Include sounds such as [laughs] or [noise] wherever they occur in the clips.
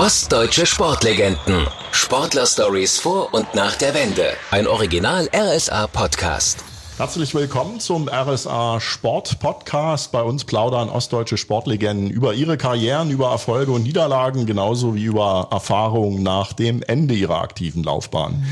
Ostdeutsche Sportlegenden. Sportler-Stories vor und nach der Wende. Ein Original RSA-Podcast. Herzlich willkommen zum RSA Sport Podcast. Bei uns plaudern ostdeutsche Sportlegenden über ihre Karrieren, über Erfolge und Niederlagen, genauso wie über Erfahrungen nach dem Ende ihrer aktiven Laufbahn. Mhm.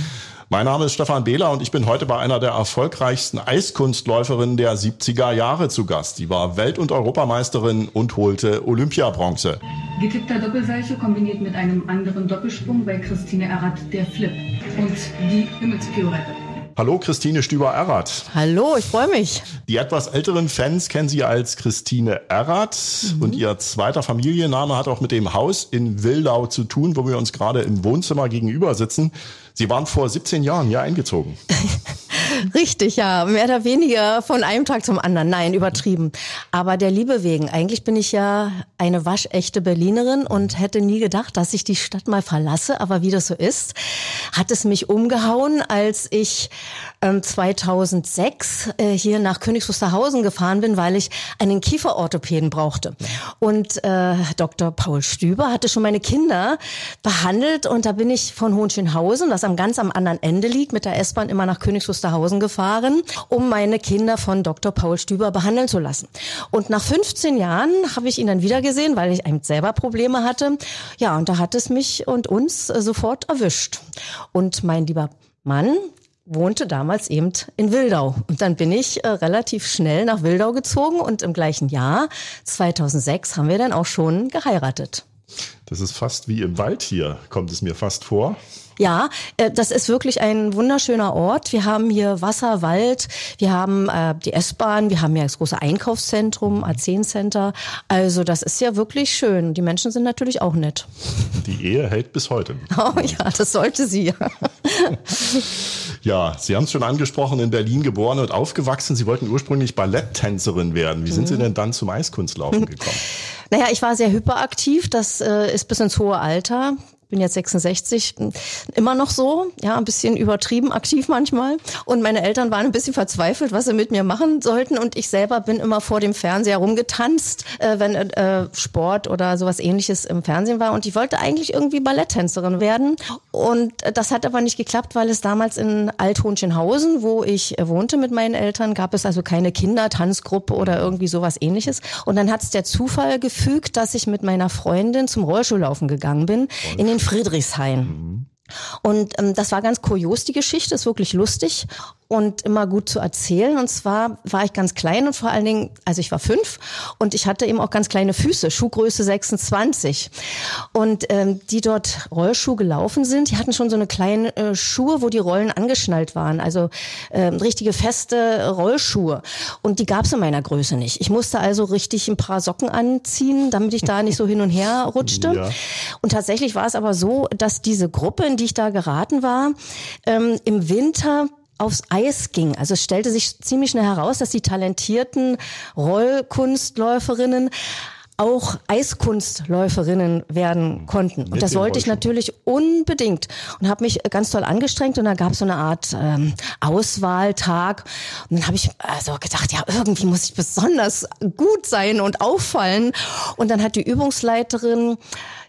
Mein Name ist Stefan Behler und ich bin heute bei einer der erfolgreichsten Eiskunstläuferinnen der 70er Jahre zu Gast. Sie war Welt- und Europameisterin und holte Olympiabronze. Getippter Doppelseilche kombiniert mit einem anderen Doppelsprung bei Christine Errath der Flip und die Himmelspiorette. Hallo Christine Stüber-Errath. Hallo, ich freue mich. Die etwas älteren Fans kennen Sie als Christine Errath mhm. und Ihr zweiter Familienname hat auch mit dem Haus in Wildau zu tun, wo wir uns gerade im Wohnzimmer gegenüber sitzen. Sie waren vor 17 Jahren hier eingezogen. [laughs] Richtig, ja. Mehr oder weniger von einem Tag zum anderen. Nein, übertrieben. Aber der Liebe wegen. Eigentlich bin ich ja eine waschechte Berlinerin und hätte nie gedacht, dass ich die Stadt mal verlasse. Aber wie das so ist, hat es mich umgehauen, als ich ähm, 2006 äh, hier nach Königs Wusterhausen gefahren bin, weil ich einen Kieferorthopäden brauchte. Und äh, Dr. Paul Stüber hatte schon meine Kinder behandelt und da bin ich von Hohenschönhausen, das am ganz am anderen Ende liegt, mit der S-Bahn immer nach Königs Wusterhausen gefahren, um meine Kinder von Dr. Paul Stüber behandeln zu lassen. Und nach 15 Jahren habe ich ihn dann wieder gesehen, weil ich eben selber Probleme hatte. Ja, und da hat es mich und uns äh, sofort erwischt. Und mein lieber Mann, wohnte damals eben in Wildau. Und dann bin ich äh, relativ schnell nach Wildau gezogen und im gleichen Jahr, 2006, haben wir dann auch schon geheiratet. Das ist fast wie im Wald hier, kommt es mir fast vor. Ja, äh, das ist wirklich ein wunderschöner Ort. Wir haben hier Wasser, Wald, wir haben äh, die S-Bahn, wir haben ja das große Einkaufszentrum, A10 Center. Also das ist ja wirklich schön. Die Menschen sind natürlich auch nett. Die Ehe hält bis heute. [laughs] Oh ja, das sollte sie. [laughs] ja, Sie haben es schon angesprochen, in Berlin geboren und aufgewachsen. Sie wollten ursprünglich Balletttänzerin werden. Wie sind mhm. Sie denn dann zum Eiskunstlaufen gekommen? [laughs] Naja, ich war sehr hyperaktiv. Das äh, ist bis ins hohe Alter bin jetzt 66, immer noch so, ja, ein bisschen übertrieben aktiv manchmal. Und meine Eltern waren ein bisschen verzweifelt, was sie mit mir machen sollten. Und ich selber bin immer vor dem Fernseher rumgetanzt, äh, wenn äh, Sport oder sowas ähnliches im Fernsehen war. Und ich wollte eigentlich irgendwie Balletttänzerin werden. Und das hat aber nicht geklappt, weil es damals in Althohenschenhausen, wo ich wohnte mit meinen Eltern, gab es also keine Kindertanzgruppe oder irgendwie sowas ähnliches. Und dann hat es der Zufall gefügt, dass ich mit meiner Freundin zum Rollschuhlaufen gegangen bin. In den in Friedrichshain. Mhm. Und ähm, das war ganz kurios, die Geschichte, ist wirklich lustig und immer gut zu erzählen. Und zwar war ich ganz klein und vor allen Dingen, also ich war fünf und ich hatte eben auch ganz kleine Füße, Schuhgröße 26. Und ähm, die dort Rollschuh gelaufen sind, die hatten schon so eine kleine äh, Schuhe, wo die Rollen angeschnallt waren, also ähm, richtige feste Rollschuhe. Und die gab es in meiner Größe nicht. Ich musste also richtig ein paar Socken anziehen, damit ich da nicht so hin und her [laughs] rutschte. Ja. Und tatsächlich war es aber so, dass diese Gruppe, in die ich da geraten war, ähm, im Winter aufs Eis ging. Also es stellte sich ziemlich schnell heraus, dass die talentierten Rollkunstläuferinnen auch Eiskunstläuferinnen werden konnten. Und das wollte ich natürlich unbedingt und habe mich ganz toll angestrengt und da gab es so eine Art ähm, Auswahltag. Und dann habe ich also gedacht, ja, irgendwie muss ich besonders gut sein und auffallen. Und dann hat die Übungsleiterin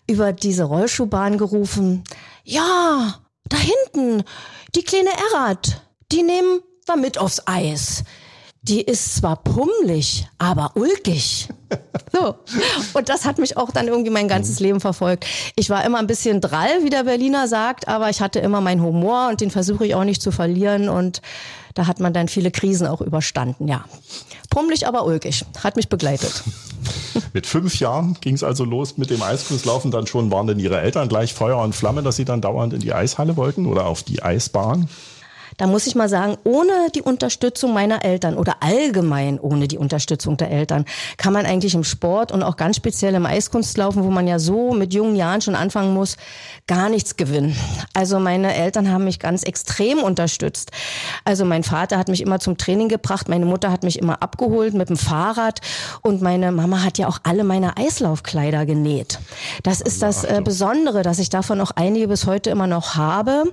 über diese Rollschuhbahn gerufen, ja, da hinten, die kleine Errat die nehmen wir mit aufs Eis. Die ist zwar pummelig, aber ulkig. [laughs] So. Und das hat mich auch dann irgendwie mein ganzes Leben verfolgt. Ich war immer ein bisschen drall, wie der Berliner sagt, aber ich hatte immer meinen Humor und den versuche ich auch nicht zu verlieren. Und da hat man dann viele Krisen auch überstanden, ja. Pummelig, aber ulkig. Hat mich begleitet. [laughs] Mit fünf Jahren ging es also los mit dem Eiskunstlaufen. Dann schon waren denn Ihre Eltern gleich Feuer und Flamme, dass Sie dann dauernd in die Eishalle wollten oder auf die Eisbahn? Da muss ich mal sagen, ohne die Unterstützung meiner Eltern oder allgemein ohne die Unterstützung der Eltern kann man eigentlich im Sport und auch ganz speziell im Eiskunstlaufen, wo man ja so mit jungen Jahren schon anfangen muss, gar nichts gewinnen. Also meine Eltern haben mich ganz extrem unterstützt. Also mein Vater hat mich immer zum Training gebracht, meine Mutter hat mich immer abgeholt mit dem Fahrrad und meine Mama hat ja auch alle meine Eislaufkleider genäht. Das ist das äh, Besondere, dass ich davon auch einige bis heute immer noch habe.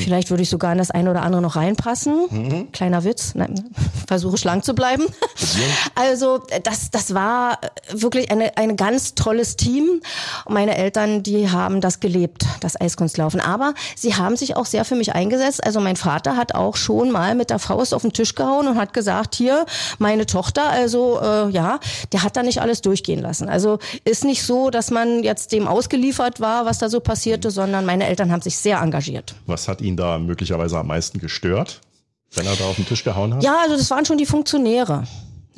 Vielleicht würde ich sogar in das eine oder andere noch reinpassen. Mhm. Kleiner Witz. Nein, [laughs] versuche schlank zu bleiben. Also das, das war wirklich eine, ein ganz tolles Team. Meine Eltern, die haben das gelebt, das Eiskunstlaufen. Aber sie haben sich auch sehr für mich eingesetzt. Also mein Vater hat auch schon mal mit der Faust auf den Tisch gehauen und hat gesagt, hier, meine Tochter, also äh, ja, der hat da nicht alles durchgehen lassen. Also ist nicht so, dass man jetzt dem ausgeliefert war, was da so passierte, sondern meine Eltern haben sich sehr engagiert. Was hat ihn da möglicherweise am meisten gestört, wenn er da auf den Tisch gehauen hat? Ja, also das waren schon die Funktionäre.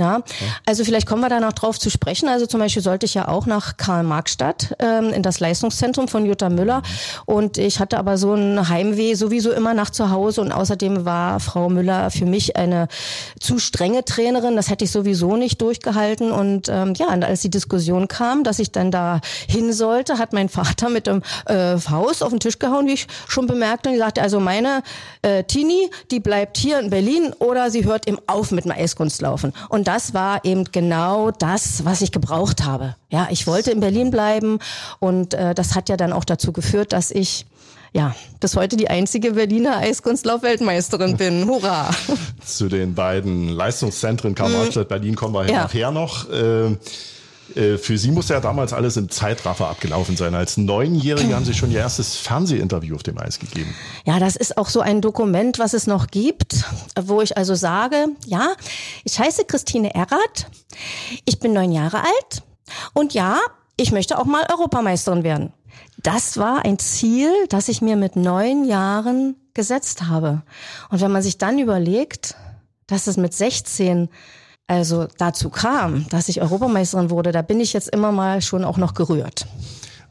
Ja, also vielleicht kommen wir da noch drauf zu sprechen. Also zum Beispiel sollte ich ja auch nach Karl-Marx-Stadt ähm, in das Leistungszentrum von Jutta Müller. Und ich hatte aber so ein Heimweh sowieso immer nach zu Hause. Und außerdem war Frau Müller für mich eine zu strenge Trainerin. Das hätte ich sowieso nicht durchgehalten. Und ähm, ja, und als die Diskussion kam, dass ich dann da hin sollte, hat mein Vater mit dem äh, Faust auf den Tisch gehauen, wie ich schon bemerkte. Und gesagt, also meine äh, Tini, die bleibt hier in Berlin oder sie hört eben auf mit dem Eiskunstlaufen. Und das war eben genau das, was ich gebraucht habe. Ja, ich wollte in Berlin bleiben und äh, das hat ja dann auch dazu geführt, dass ich ja, bis heute die einzige Berliner Eiskunstlauf-Weltmeisterin bin. Hurra! Zu den beiden Leistungszentren Karl-Marx-Stadt Berlin kommen wir ja. nachher noch. Äh, für Sie muss ja damals alles im Zeitraffer abgelaufen sein. Als Neunjährige haben Sie schon Ihr erstes Fernsehinterview auf dem Eis gegeben. Ja, das ist auch so ein Dokument, was es noch gibt, wo ich also sage, ja, ich heiße Christine Errath, ich bin neun Jahre alt und ja, ich möchte auch mal Europameisterin werden. Das war ein Ziel, das ich mir mit neun Jahren gesetzt habe. Und wenn man sich dann überlegt, dass es mit 16 also dazu kam, dass ich Europameisterin wurde, da bin ich jetzt immer mal schon auch noch gerührt.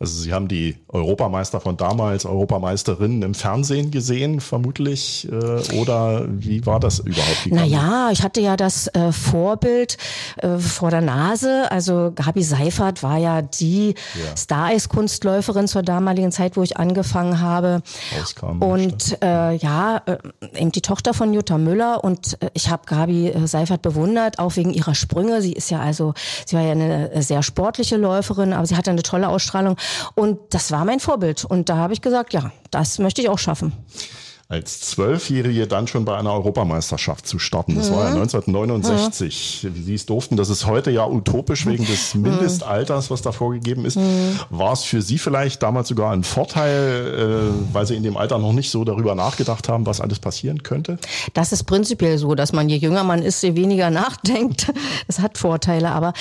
Also Sie haben die Europameister von damals, Europameisterinnen im Fernsehen gesehen, vermutlich, äh, oder wie war das überhaupt? Naja, ich hatte ja das äh, Vorbild äh, vor der Nase. Also Gabi Seifert war ja die ja. Star-Eiskunstläuferin zur damaligen Zeit, wo ich angefangen habe. Auskam, und äh, ja, äh, eben die Tochter von Jutta Müller und äh, ich habe Gabi Seifert bewundert, auch wegen ihrer Sprünge. Sie ist ja also, sie war ja eine sehr sportliche Läuferin, aber sie hatte eine tolle Ausstrahlung. Und das war mein Vorbild. Und da habe ich gesagt, ja, das möchte ich auch schaffen als Zwölfjährige dann schon bei einer Europameisterschaft zu starten. Das mhm. war ja 1969. Mhm. Wie Sie es durften, das ist heute ja utopisch wegen des mhm. Mindestalters, was da vorgegeben ist. Mhm. War es für Sie vielleicht damals sogar ein Vorteil, äh, weil Sie in dem Alter noch nicht so darüber nachgedacht haben, was alles passieren könnte? Das ist prinzipiell so, dass man je jünger man ist, je weniger [laughs] nachdenkt. Das hat Vorteile, aber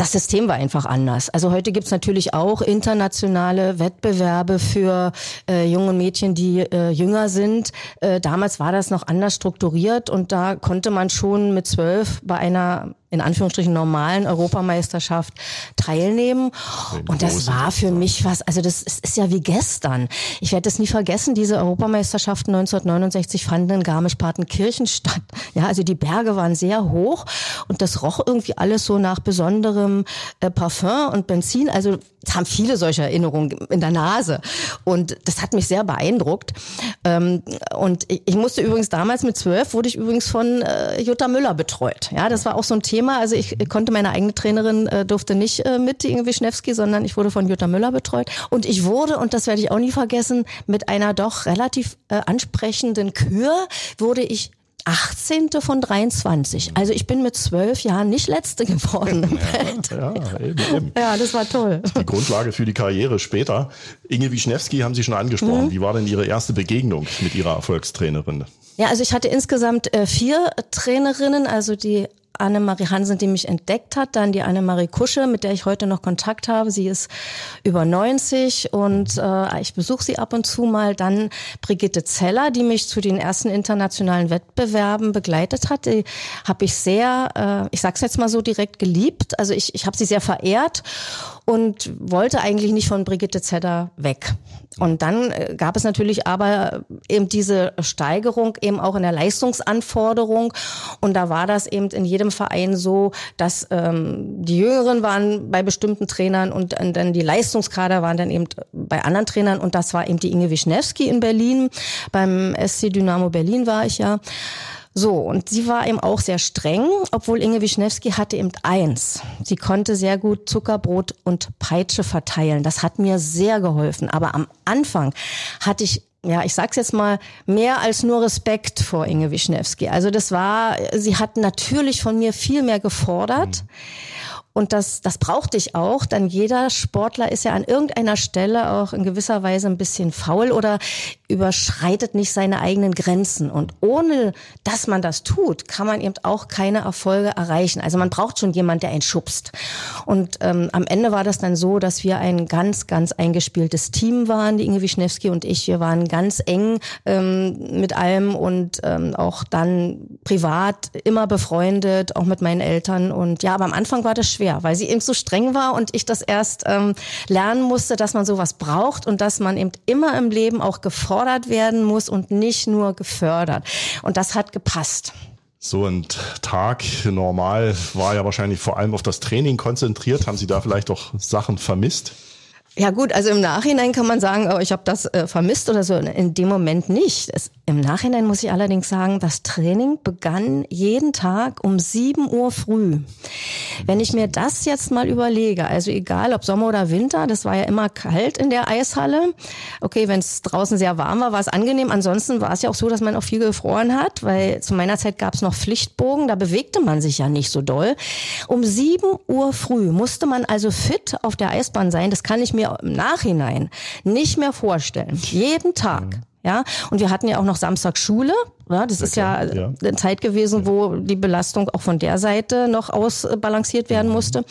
das System war einfach anders. Also heute gibt's natürlich auch internationale Wettbewerbe für äh, junge Mädchen, die äh, jünger sind. Äh, damals war das noch anders strukturiert und da konnte man schon mit zwölf bei einer in Anführungsstrichen normalen Europameisterschaft teilnehmen. Und das war für mich was, also das ist, ja wie gestern. Ich werde es nie vergessen, diese Europameisterschaften 1969 fanden in Garmisch-Partenkirchen [laughs] statt. Ja, also die Berge waren sehr hoch und das roch irgendwie alles so nach besonderem äh, Parfum und Benzin. Also es haben viele solche Erinnerungen in der Nase. Und das hat mich sehr beeindruckt. Ähm, und ich musste übrigens damals mit zwölf, wurde ich übrigens von äh, Jutta Müller betreut. Ja, das war auch so ein Thema. Also ich konnte meine eigene Trainerin, äh, durfte nicht äh, mit Inge Wischnewski, sondern ich wurde von Jutta Müller betreut. Und ich wurde, und das werde ich auch nie vergessen, mit einer doch relativ ansprechenden Kür wurde ich 18. von 23. Also ich bin mit zwölf Jahren nicht Letzte geworden. Ja, ja, eben, eben. ja, das war toll. Die Grundlage für die Karriere später. Inge Wischnewski haben Sie schon angesprochen. Mhm. Wie war denn Ihre erste Begegnung mit Ihrer Erfolgstrainerin? Ja, also ich hatte insgesamt äh, vier Trainerinnen, also die Annemarie Hansen, die mich entdeckt hat, dann die Annemarie Kusche, mit der ich heute noch Kontakt habe. Sie ist über 90 und äh, ich besuche sie ab und zu mal. Dann Brigitte Zeller, die mich zu den ersten internationalen Wettbewerben begleitet hat. Die habe ich sehr, äh, ich sag's jetzt mal so direkt geliebt. Also ich, ich habe sie sehr verehrt und wollte eigentlich nicht von Brigitte Zeller weg. Und dann äh, gab es natürlich aber eben diese Steigerung eben auch in der Leistungsanforderung. Und da war das eben in jedem Verein so, dass ähm, die Jüngeren waren bei bestimmten Trainern und dann die Leistungskader waren dann eben bei anderen Trainern. Und das war eben die Inge Wischnewski in Berlin. Beim SC Dynamo Berlin war ich ja. So, und sie war eben auch sehr streng, obwohl Inge Wischnewski hatte eben eins. Sie konnte sehr gut Zuckerbrot und Peitsche verteilen. Das hat mir sehr geholfen. Aber am Anfang hatte ich ja, ich sag's jetzt mal, mehr als nur Respekt vor Inge Wischnewski. Also das war, sie hat natürlich von mir viel mehr gefordert. Mhm. Und das, das brauchte ich auch, denn jeder Sportler ist ja an irgendeiner Stelle auch in gewisser Weise ein bisschen faul oder überschreitet nicht seine eigenen Grenzen. Und ohne, dass man das tut, kann man eben auch keine Erfolge erreichen. Also man braucht schon jemand, der einen schubst. Und ähm, am Ende war das dann so, dass wir ein ganz, ganz eingespieltes Team waren, die Inge Wischnewski und ich. Wir waren ganz eng ähm, mit allem und ähm, auch dann privat immer befreundet, auch mit meinen Eltern. Und ja, aber am Anfang war das schwer weil sie eben so streng war und ich das erst ähm, lernen musste, dass man sowas braucht und dass man eben immer im Leben auch gefordert werden muss und nicht nur gefördert. Und das hat gepasst. So ein Tag normal war ja wahrscheinlich vor allem auf das Training konzentriert. Haben Sie da vielleicht auch Sachen vermisst? Ja gut, also im Nachhinein kann man sagen, oh, ich habe das äh, vermisst oder so. In dem Moment nicht. Es, Im Nachhinein muss ich allerdings sagen, das Training begann jeden Tag um 7 Uhr früh. Wenn ich mir das jetzt mal überlege, also egal ob Sommer oder Winter, das war ja immer kalt in der Eishalle. Okay, wenn es draußen sehr warm war, war es angenehm. Ansonsten war es ja auch so, dass man auch viel gefroren hat, weil zu meiner Zeit gab es noch Pflichtbogen, da bewegte man sich ja nicht so doll. Um 7 Uhr früh musste man also fit auf der Eisbahn sein. Das kann ich mir mir im Nachhinein nicht mehr vorstellen. Jeden Tag. Ja, und wir hatten ja auch noch Samstag Schule. Ja, das ist ja, ja, eine Zeit gewesen, wo die Belastung auch von der Seite noch ausbalanciert werden mhm. musste.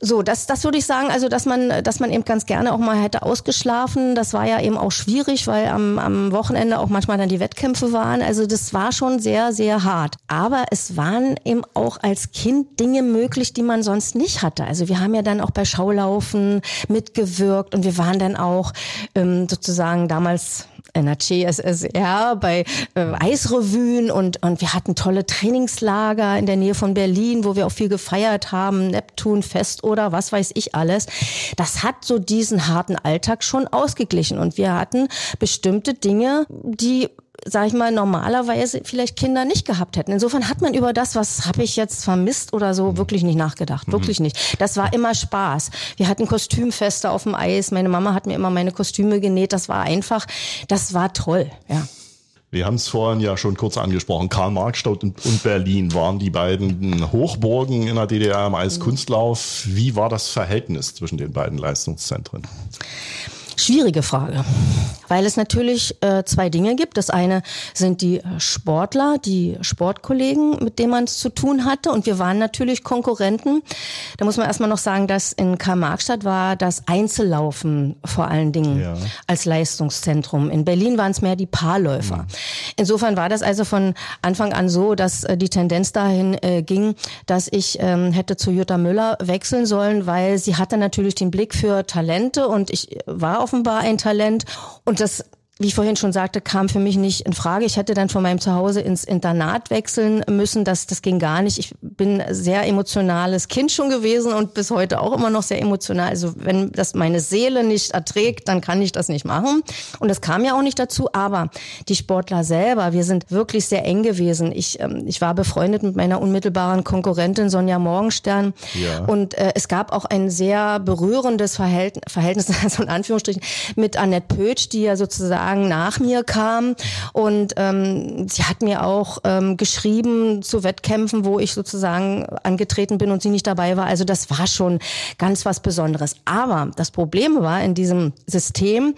So, das, das würde ich sagen, also dass man, dass man eben ganz gerne auch mal hätte ausgeschlafen. Das war ja eben auch schwierig, weil am, am Wochenende auch manchmal dann die Wettkämpfe waren. Also das war schon sehr, sehr hart. Aber es waren eben auch als Kind Dinge möglich, die man sonst nicht hatte. Also wir haben ja dann auch bei Schaulaufen mitgewirkt und wir waren dann auch ähm, sozusagen damals NRC, SSR, bei äh, Eisrevuen und, und wir hatten tolle Trainingslager in der Nähe von Berlin, wo wir auch viel gefeiert haben, Neptunfest oder was weiß ich alles. Das hat so diesen harten Alltag schon ausgeglichen und wir hatten bestimmte Dinge, die sag ich mal, normalerweise vielleicht Kinder nicht gehabt hätten. Insofern hat man über das, was habe ich jetzt vermisst oder so, wirklich nicht nachgedacht. Wirklich mhm. nicht. Das war immer Spaß. Wir hatten Kostümfeste auf dem Eis. Meine Mama hat mir immer meine Kostüme genäht. Das war einfach, das war toll, ja. Wir haben es vorhin ja schon kurz angesprochen. Karl-Marx-Stadt und Berlin waren die beiden Hochburgen in der DDR im Eiskunstlauf. Wie war das Verhältnis zwischen den beiden Leistungszentren? Schwierige Frage, weil es natürlich äh, zwei Dinge gibt. Das eine sind die Sportler, die Sportkollegen, mit denen man es zu tun hatte. Und wir waren natürlich Konkurrenten. Da muss man erstmal noch sagen, dass in Karl-Marx-Stadt war das Einzellaufen vor allen Dingen ja. als Leistungszentrum. In Berlin waren es mehr die Paarläufer. Mhm. Insofern war das also von Anfang an so, dass äh, die Tendenz dahin äh, ging, dass ich ähm, hätte zu Jutta Müller wechseln sollen, weil sie hatte natürlich den Blick für Talente und ich war offenbar ein Talent. Und das wie ich vorhin schon sagte, kam für mich nicht in Frage. Ich hätte dann von meinem Zuhause ins Internat wechseln müssen. Das, das ging gar nicht. Ich bin sehr emotionales Kind schon gewesen und bis heute auch immer noch sehr emotional. Also wenn das meine Seele nicht erträgt, dann kann ich das nicht machen. Und das kam ja auch nicht dazu. Aber die Sportler selber, wir sind wirklich sehr eng gewesen. Ich, ähm, ich war befreundet mit meiner unmittelbaren Konkurrentin Sonja Morgenstern. Ja. Und äh, es gab auch ein sehr berührendes Verhältnis, Verhältnis [laughs] also in Anführungsstrichen, mit Annette Pötsch, die ja sozusagen Tagen nach mir kam. Und ähm, sie hat mir auch ähm, geschrieben zu Wettkämpfen, wo ich sozusagen angetreten bin und sie nicht dabei war. Also das war schon ganz was Besonderes. Aber das Problem war in diesem System,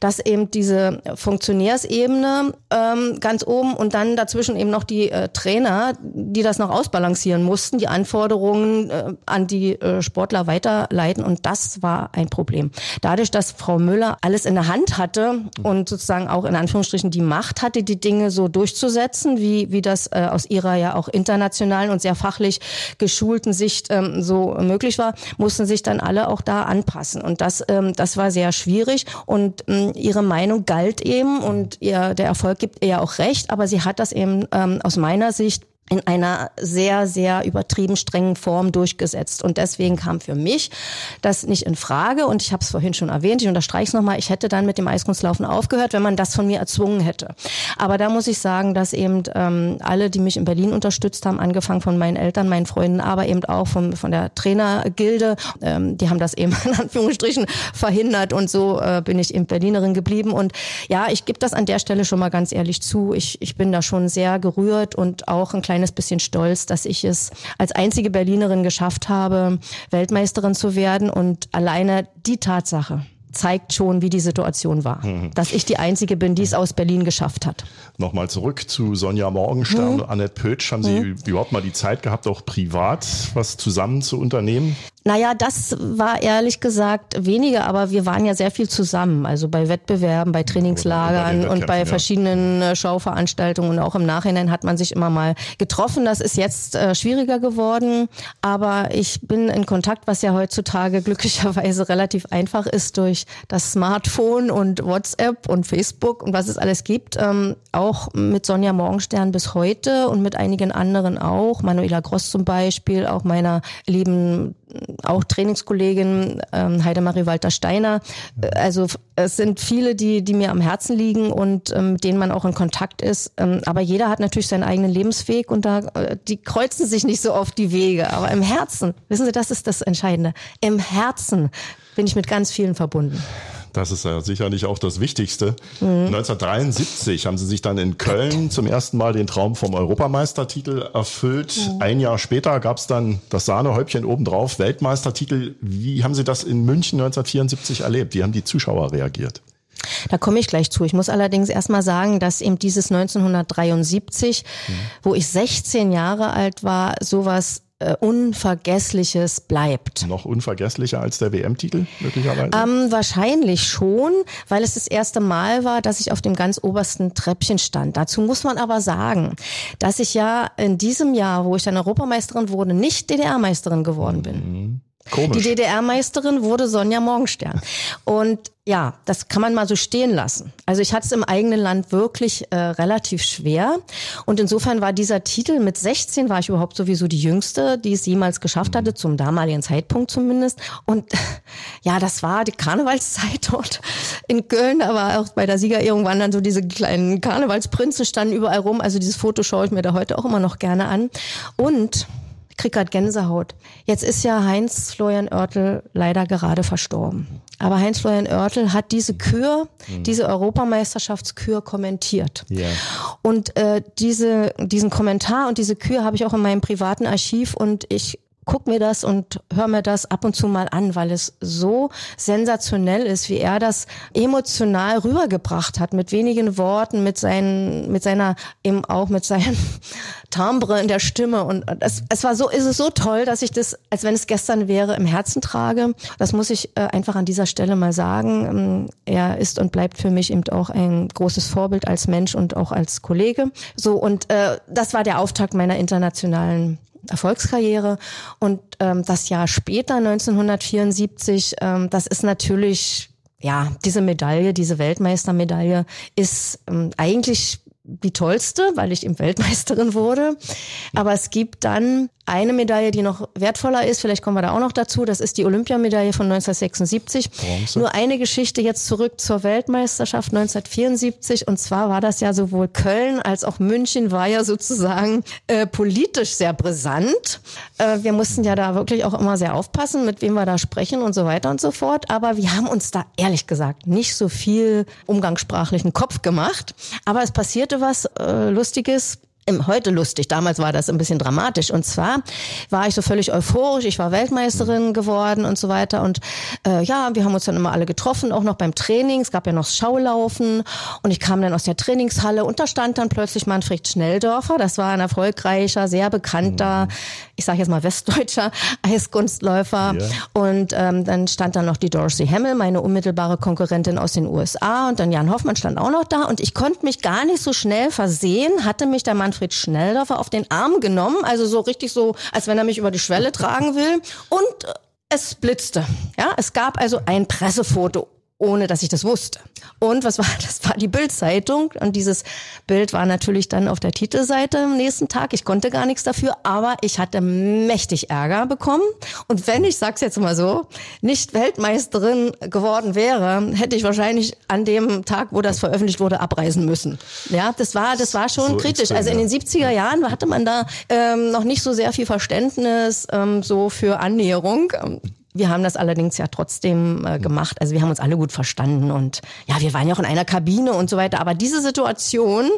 dass eben diese Funktionärsebene ähm, ganz oben und dann dazwischen eben noch die äh, Trainer, die das noch ausbalancieren mussten, die Anforderungen äh, an die äh, Sportler weiterleiten. Und das war ein Problem. Dadurch, dass Frau Müller alles in der Hand hatte und sozusagen auch in Anführungsstrichen die Macht hatte, die Dinge so durchzusetzen, wie, wie das äh, aus ihrer ja auch internationalen und sehr fachlich geschulten Sicht ähm, so möglich war, mussten sich dann alle auch da anpassen. Und das, ähm, das war sehr schwierig. Und ähm, ihre Meinung galt eben und ihr, der Erfolg gibt ihr auch recht, aber sie hat das eben ähm, aus meiner Sicht in einer sehr, sehr übertrieben strengen Form durchgesetzt. Und deswegen kam für mich das nicht in Frage. Und ich habe es vorhin schon erwähnt, ich unterstreiche es nochmal, ich hätte dann mit dem Eiskunstlaufen aufgehört, wenn man das von mir erzwungen hätte. Aber da muss ich sagen, dass eben ähm, alle, die mich in Berlin unterstützt haben, angefangen von meinen Eltern, meinen Freunden, aber eben auch vom, von der Trainergilde, ähm, die haben das eben [laughs] in Anführungsstrichen verhindert. Und so äh, bin ich eben Berlinerin geblieben. Und ja, ich gebe das an der Stelle schon mal ganz ehrlich zu. Ich, ich bin da schon sehr gerührt und auch ein kleines kleines bisschen stolz, dass ich es als einzige Berlinerin geschafft habe, Weltmeisterin zu werden und alleine die Tatsache, zeigt schon, wie die Situation war. Mhm. Dass ich die Einzige bin, die es aus Berlin geschafft hat. Nochmal zurück zu Sonja Morgenstern, mhm. Annette Pötsch. Haben Sie mhm. überhaupt mal die Zeit gehabt, auch privat was zusammen zu unternehmen? Naja, das war ehrlich gesagt weniger, aber wir waren ja sehr viel zusammen. Also bei Wettbewerben, bei Trainingslagern bei und bei verschiedenen ja. Äh, Schauveranstaltungen und auch im Nachhinein hat man sich immer mal getroffen. Das ist jetzt äh, schwieriger geworden, aber ich bin in Kontakt, was ja heutzutage [laughs] glücklicherweise relativ einfach ist durch das Smartphone und WhatsApp und Facebook und was es alles gibt. Ähm, auch mit Sonja Morgenstern bis heute und mit einigen anderen auch. Manuela Gross zum Beispiel, auch meiner lieben auch Trainingskollegin ähm, Heidemarie Walter Steiner. Äh, also es sind viele, die, die mir am Herzen liegen und ähm, mit denen man auch in Kontakt ist. Ähm, aber jeder hat natürlich seinen eigenen Lebensweg und da äh, die kreuzen sich nicht so oft die Wege. Aber im Herzen, wissen Sie, das ist das Entscheidende. Im Herzen bin ich mit ganz vielen verbunden. Das ist ja sicherlich auch das Wichtigste. Mhm. 1973 haben sie sich dann in Köln zum ersten Mal den Traum vom Europameistertitel erfüllt. Mhm. Ein Jahr später gab es dann das Sahnehäubchen obendrauf, Weltmeistertitel. Wie haben Sie das in München 1974 erlebt? Wie haben die Zuschauer reagiert? Da komme ich gleich zu. Ich muss allerdings erstmal sagen, dass eben dieses 1973, mhm. wo ich 16 Jahre alt war, sowas äh, Unvergessliches bleibt. Noch unvergesslicher als der WM-Titel möglicherweise? Ähm, wahrscheinlich schon, weil es das erste Mal war, dass ich auf dem ganz obersten Treppchen stand. Dazu muss man aber sagen, dass ich ja in diesem Jahr, wo ich dann Europameisterin wurde, nicht DDR-Meisterin geworden bin. Mhm. Komisch. Die DDR-Meisterin wurde Sonja Morgenstern. Und ja, das kann man mal so stehen lassen. Also ich hatte es im eigenen Land wirklich äh, relativ schwer. Und insofern war dieser Titel mit 16 war ich überhaupt sowieso die jüngste, die es jemals geschafft hatte, zum damaligen Zeitpunkt zumindest. Und [laughs] ja, das war die Karnevalszeit dort in Köln. War auch bei der Siegerehrung waren dann so diese kleinen Karnevalsprinzen standen überall rum. Also dieses Foto schaue ich mir da heute auch immer noch gerne an. Und krieg grad Gänsehaut. Jetzt ist ja Heinz Florian Oertel leider gerade verstorben. Aber Heinz Florian Oertel hat diese Kür, mhm. diese Europameisterschaftskür kommentiert. Yeah. Und äh, diese, diesen Kommentar und diese Kür habe ich auch in meinem privaten Archiv und ich guck mir das und hör mir das ab und zu mal an, weil es so sensationell ist, wie er das emotional rübergebracht hat, mit wenigen Worten, mit seinen, mit seiner, eben auch mit seinem [laughs] Timbre in der Stimme. Und es, es war so, ist es so toll, dass ich das, als wenn es gestern wäre, im Herzen trage. Das muss ich äh, einfach an dieser Stelle mal sagen. Ähm, er ist und bleibt für mich eben auch ein großes Vorbild als Mensch und auch als Kollege. So, und äh, das war der Auftakt meiner internationalen Erfolgskarriere. Und ähm, das Jahr später, 1974, ähm, das ist natürlich, ja, diese Medaille, diese Weltmeistermedaille ist ähm, eigentlich die tollste, weil ich eben Weltmeisterin [laughs] wurde. Aber es gibt dann eine Medaille, die noch wertvoller ist, vielleicht kommen wir da auch noch dazu, das ist die Olympiamedaille von 1976. Bronze. Nur eine Geschichte jetzt zurück zur Weltmeisterschaft 1974 und zwar war das ja sowohl Köln als auch München war ja sozusagen äh, politisch sehr brisant. Äh, wir mussten ja da wirklich auch immer sehr aufpassen, mit wem wir da sprechen und so weiter und so fort, aber wir haben uns da ehrlich gesagt nicht so viel umgangssprachlichen Kopf gemacht, aber es passierte was äh, lustiges heute lustig, damals war das ein bisschen dramatisch. Und zwar war ich so völlig euphorisch, ich war Weltmeisterin geworden und so weiter. Und äh, ja, wir haben uns dann immer alle getroffen, auch noch beim Training. Es gab ja noch Schaulaufen und ich kam dann aus der Trainingshalle und da stand dann plötzlich Manfred Schnelldorfer. Das war ein erfolgreicher, sehr bekannter, ich sage jetzt mal westdeutscher [laughs] Eiskunstläufer. Yeah. Und ähm, dann stand dann noch die Dorsey Hemmel, meine unmittelbare Konkurrentin aus den USA. Und dann Jan Hoffmann stand auch noch da. Und ich konnte mich gar nicht so schnell versehen, hatte mich der Manfred Manfred Schnelldorfer auf den Arm genommen, also so richtig so, als wenn er mich über die Schwelle tragen will. Und es blitzte. Ja, es gab also ein Pressefoto ohne dass ich das wusste. Und was war, [laughs] das war die Bildzeitung und dieses Bild war natürlich dann auf der Titelseite am nächsten Tag. Ich konnte gar nichts dafür, aber ich hatte mächtig Ärger bekommen. Und wenn ich sag's jetzt mal so, nicht Weltmeisterin geworden wäre, hätte ich wahrscheinlich an dem Tag, wo das veröffentlicht wurde, abreisen müssen. Ja, das war, das war schon so kritisch. Also in den 70er Jahren hatte man da ähm, noch nicht so sehr viel Verständnis ähm, so für Annäherung. Wir haben das allerdings ja trotzdem äh, gemacht. Also wir haben uns alle gut verstanden und ja, wir waren ja auch in einer Kabine und so weiter. Aber diese Situation,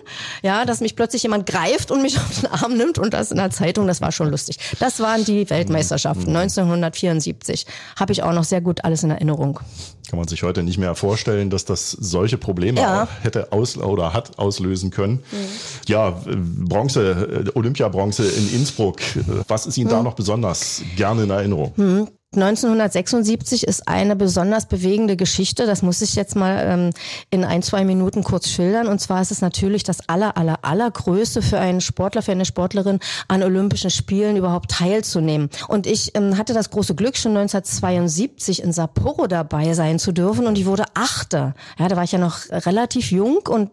ja, dass mich plötzlich jemand greift und mich [laughs] auf den Arm nimmt und das in der Zeitung, das war schon lustig. Das waren die Weltmeisterschaften 1974. Habe ich auch noch sehr gut alles in Erinnerung. Kann man sich heute nicht mehr vorstellen, dass das solche Probleme ja. hätte aus oder hat auslösen können. Mhm. Ja, Bronze, äh, Olympiabronze in Innsbruck. Was ist Ihnen mhm. da noch besonders gerne in Erinnerung? Mhm. 1976 ist eine besonders bewegende Geschichte. Das muss ich jetzt mal ähm, in ein, zwei Minuten kurz schildern. Und zwar ist es natürlich das aller, aller, allergrößte für einen Sportler, für eine Sportlerin an Olympischen Spielen überhaupt teilzunehmen. Und ich ähm, hatte das große Glück, schon 1972 in Sapporo dabei sein zu dürfen. Und ich wurde Achte. Ja, da war ich ja noch relativ jung und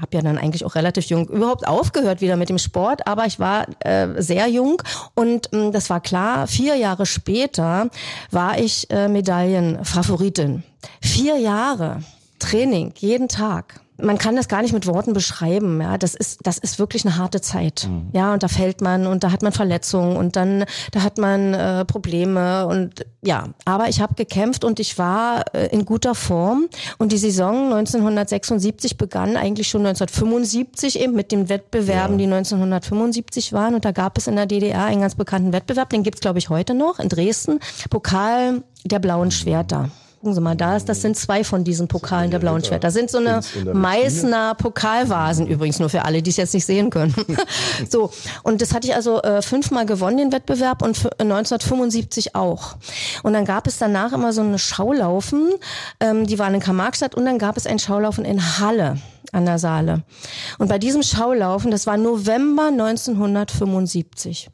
habe ja dann eigentlich auch relativ jung überhaupt aufgehört wieder mit dem Sport, aber ich war äh, sehr jung und äh, das war klar, vier Jahre später war ich äh, Medaillenfavoritin. Vier Jahre Training, jeden Tag man kann das gar nicht mit Worten beschreiben. Ja, das ist das ist wirklich eine harte Zeit. Mhm. Ja, und da fällt man und da hat man Verletzungen und dann da hat man äh, Probleme und ja. Aber ich habe gekämpft und ich war äh, in guter Form und die Saison 1976 begann eigentlich schon 1975 eben mit den Wettbewerben, ja. die 1975 waren und da gab es in der DDR einen ganz bekannten Wettbewerb, den gibt's glaube ich heute noch in Dresden, Pokal der blauen Schwerter gucken Sie mal, da ist, das sind zwei von diesen Pokalen der blauen Schwert. Da sind so eine Meißner Pokalvasen übrigens, nur für alle, die es jetzt nicht sehen können. [laughs] so, und das hatte ich also äh, fünfmal gewonnen, den Wettbewerb, und 1975 auch. Und dann gab es danach immer so eine Schaulaufen, ähm, die waren in Karl-Marx-Stadt, und dann gab es ein Schaulaufen in Halle an der Saale. Und bei diesem Schaulaufen, das war November 1975,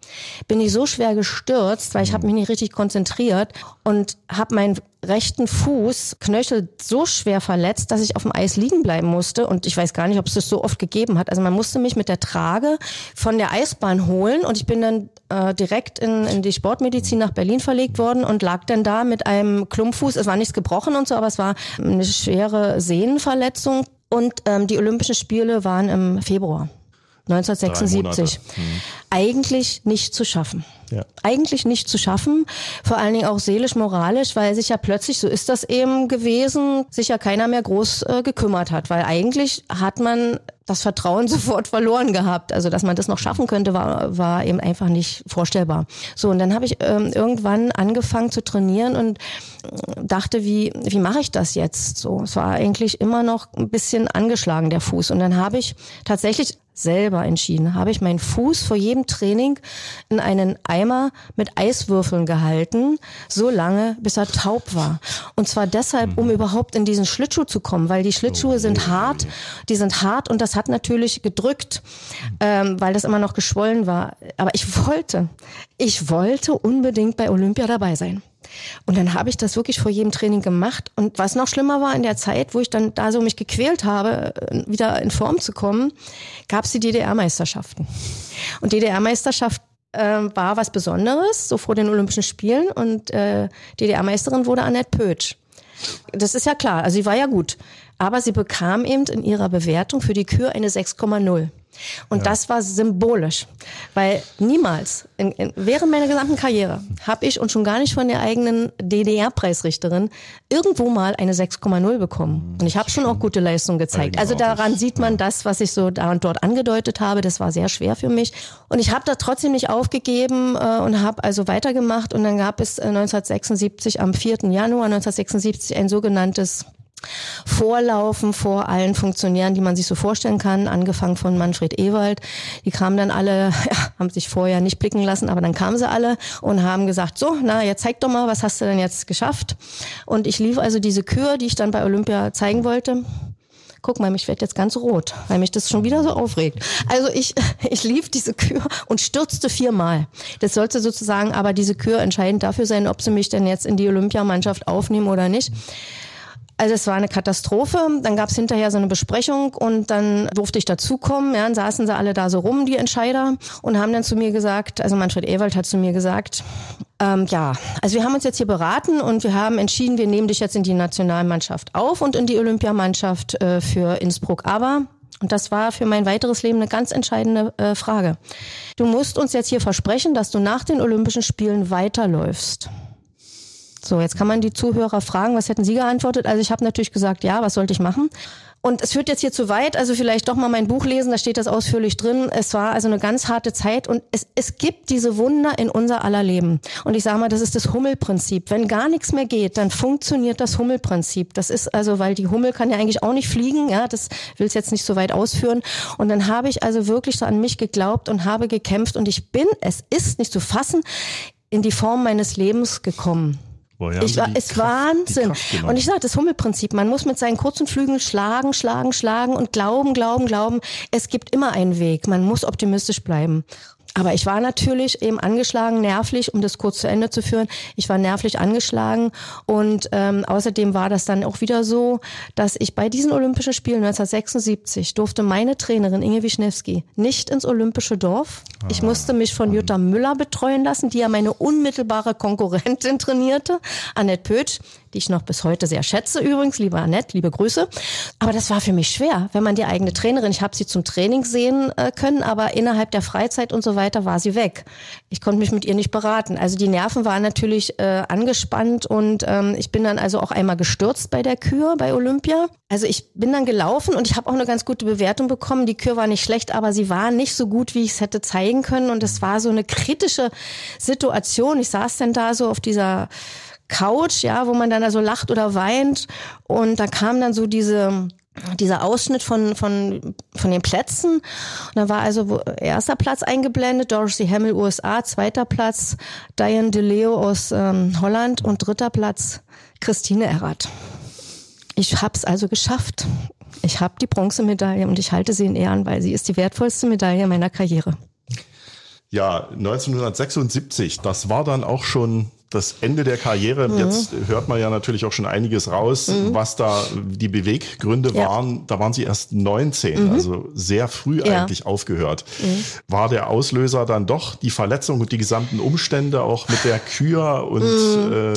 bin ich so schwer gestürzt, weil ich habe mich nicht richtig konzentriert und habe meinen rechten Fuß Knöchel so schwer verletzt, dass ich auf dem Eis liegen bleiben musste und ich weiß gar nicht, ob es das so oft gegeben hat. Also man musste mich mit der Trage von der Eisbahn holen und ich bin dann äh, direkt in, in die Sportmedizin nach Berlin verlegt worden und lag dann da mit einem Klumpfuß. Es war nichts gebrochen und so, aber es war eine schwere Sehnenverletzung und ähm, die Olympischen Spiele waren im Februar 1976. Hm. Eigentlich nicht zu schaffen. Eigentlich nicht zu schaffen, vor allen Dingen auch seelisch, moralisch, weil sich ja plötzlich, so ist das eben gewesen, sich ja keiner mehr groß äh, gekümmert hat, weil eigentlich hat man das Vertrauen [laughs] sofort verloren gehabt. Also, dass man das noch schaffen könnte, war, war eben einfach nicht vorstellbar. So, und dann habe ich ähm, irgendwann angefangen zu trainieren und äh, dachte, wie, wie mache ich das jetzt? So, es war eigentlich immer noch ein bisschen angeschlagen, der Fuß. Und dann habe ich tatsächlich selber entschieden, habe ich meinen Fuß vor jedem Training in einen Eimer mit Eiswürfeln gehalten, so lange, bis er taub war. Und zwar deshalb, um mhm. überhaupt in diesen Schlittschuh zu kommen, weil die Schlittschuhe sind hart, die sind hart und das hat natürlich gedrückt, ähm, weil das immer noch geschwollen war. Aber ich wollte, ich wollte unbedingt bei Olympia dabei sein. Und dann habe ich das wirklich vor jedem Training gemacht. Und was noch schlimmer war in der Zeit, wo ich dann da so mich gequält habe, äh, wieder in Form zu kommen, gab es die DDR-Meisterschaften. Und DDR-Meisterschaft äh, war was Besonderes, so vor den Olympischen Spielen. Und äh, DDR-Meisterin wurde Annette Pötsch. Das ist ja klar, also sie war ja gut. Aber sie bekam eben in ihrer Bewertung für die Kür eine 6,0. Und ja. das war symbolisch, weil niemals, in, in, während meiner gesamten Karriere, habe ich und schon gar nicht von der eigenen DDR-Preisrichterin irgendwo mal eine 6,0 bekommen. Und ich habe schon auch gute Leistungen gezeigt. Also daran sieht man das, was ich so da und dort angedeutet habe. Das war sehr schwer für mich. Und ich habe da trotzdem nicht aufgegeben äh, und habe also weitergemacht. Und dann gab es 1976, äh, am 4. Januar 1976, ein sogenanntes Vorlaufen vor allen Funktionären, die man sich so vorstellen kann, angefangen von Manfred Ewald. Die kamen dann alle, [laughs] ja, haben sich vorher nicht blicken lassen, aber dann kamen sie alle und haben gesagt, so, na, jetzt zeig doch mal, was hast du denn jetzt geschafft? Und ich lief also diese Kür, die ich dann bei Olympia zeigen wollte. Guck mal, mich werde jetzt ganz rot, weil mich das schon wieder so aufregt. Also ich, [laughs] ich lief diese Kür und stürzte viermal. Das sollte sozusagen aber diese Kür entscheidend dafür sein, ob sie mich denn jetzt in die Olympiamannschaft aufnehmen oder nicht. Also es war eine Katastrophe. Dann gab es hinterher so eine Besprechung und dann durfte ich dazukommen. Ja, dann saßen sie alle da so rum, die Entscheider, und haben dann zu mir gesagt, also Manfred Ewald hat zu mir gesagt, ähm, ja, also wir haben uns jetzt hier beraten und wir haben entschieden, wir nehmen dich jetzt in die Nationalmannschaft auf und in die Olympiamannschaft äh, für Innsbruck. Aber und das war für mein weiteres Leben eine ganz entscheidende äh, Frage. Du musst uns jetzt hier versprechen, dass du nach den Olympischen Spielen weiterläufst. So, jetzt kann man die Zuhörer fragen, was hätten Sie geantwortet? Also ich habe natürlich gesagt, ja, was sollte ich machen? Und es führt jetzt hier zu weit, also vielleicht doch mal mein Buch lesen, da steht das ausführlich drin. Es war also eine ganz harte Zeit und es, es gibt diese Wunder in unser aller Leben. Und ich sage mal, das ist das Hummelprinzip. Wenn gar nichts mehr geht, dann funktioniert das Hummelprinzip. Das ist also, weil die Hummel kann ja eigentlich auch nicht fliegen, ja, das will es jetzt nicht so weit ausführen. Und dann habe ich also wirklich so an mich geglaubt und habe gekämpft und ich bin, es ist nicht zu fassen, in die Form meines Lebens gekommen. Woher Ich die ist Kraft- Wahnsinn. Und ich sage, das Hummelprinzip, man muss mit seinen kurzen Flügeln schlagen, schlagen, schlagen und glauben, glauben, glauben. Es gibt immer einen Weg. Man muss optimistisch bleiben. Aber ich war natürlich eben angeschlagen, nervlich, um das kurz zu Ende zu führen. Ich war nervlich angeschlagen und ähm, außerdem war das dann auch wieder so, dass ich bei diesen Olympischen Spielen 1976 durfte meine Trainerin Inge Wischnewski nicht ins Olympische Dorf. Ich musste mich von Jutta Müller betreuen lassen, die ja meine unmittelbare Konkurrentin trainierte, Annette Pötsch, die ich noch bis heute sehr schätze übrigens, liebe Annette, liebe Grüße. Aber das war für mich schwer, wenn man die eigene Trainerin, ich habe sie zum Training sehen äh, können, aber innerhalb der Freizeit und so weiter war sie weg. Ich konnte mich mit ihr nicht beraten. Also die Nerven waren natürlich äh, angespannt und ähm, ich bin dann also auch einmal gestürzt bei der Kür bei Olympia. Also ich bin dann gelaufen und ich habe auch eine ganz gute Bewertung bekommen. Die Kür war nicht schlecht, aber sie war nicht so gut, wie ich es hätte zeigen können und es war so eine kritische Situation. Ich saß dann da so auf dieser Couch, ja, wo man dann also lacht oder weint. Und da kam dann so diese, dieser Ausschnitt von, von, von den Plätzen. Und da war also erster Platz eingeblendet, Dorothy Hamill, USA, zweiter Platz Diane DeLeo aus ähm, Holland und dritter Platz Christine Errath. Ich hab's also geschafft. Ich habe die Bronzemedaille und ich halte sie in Ehren, weil sie ist die wertvollste Medaille meiner Karriere. Ja, 1976, das war dann auch schon das Ende der Karriere. Mhm. Jetzt hört man ja natürlich auch schon einiges raus, was da die Beweggründe Ja. Mhm. waren. Da waren Sie erst 19, also sehr früh Ja. Mhm. eigentlich aufgehört. War der Auslöser dann doch die Verletzung und die gesamten Umstände auch mit der Kür und Mhm. äh,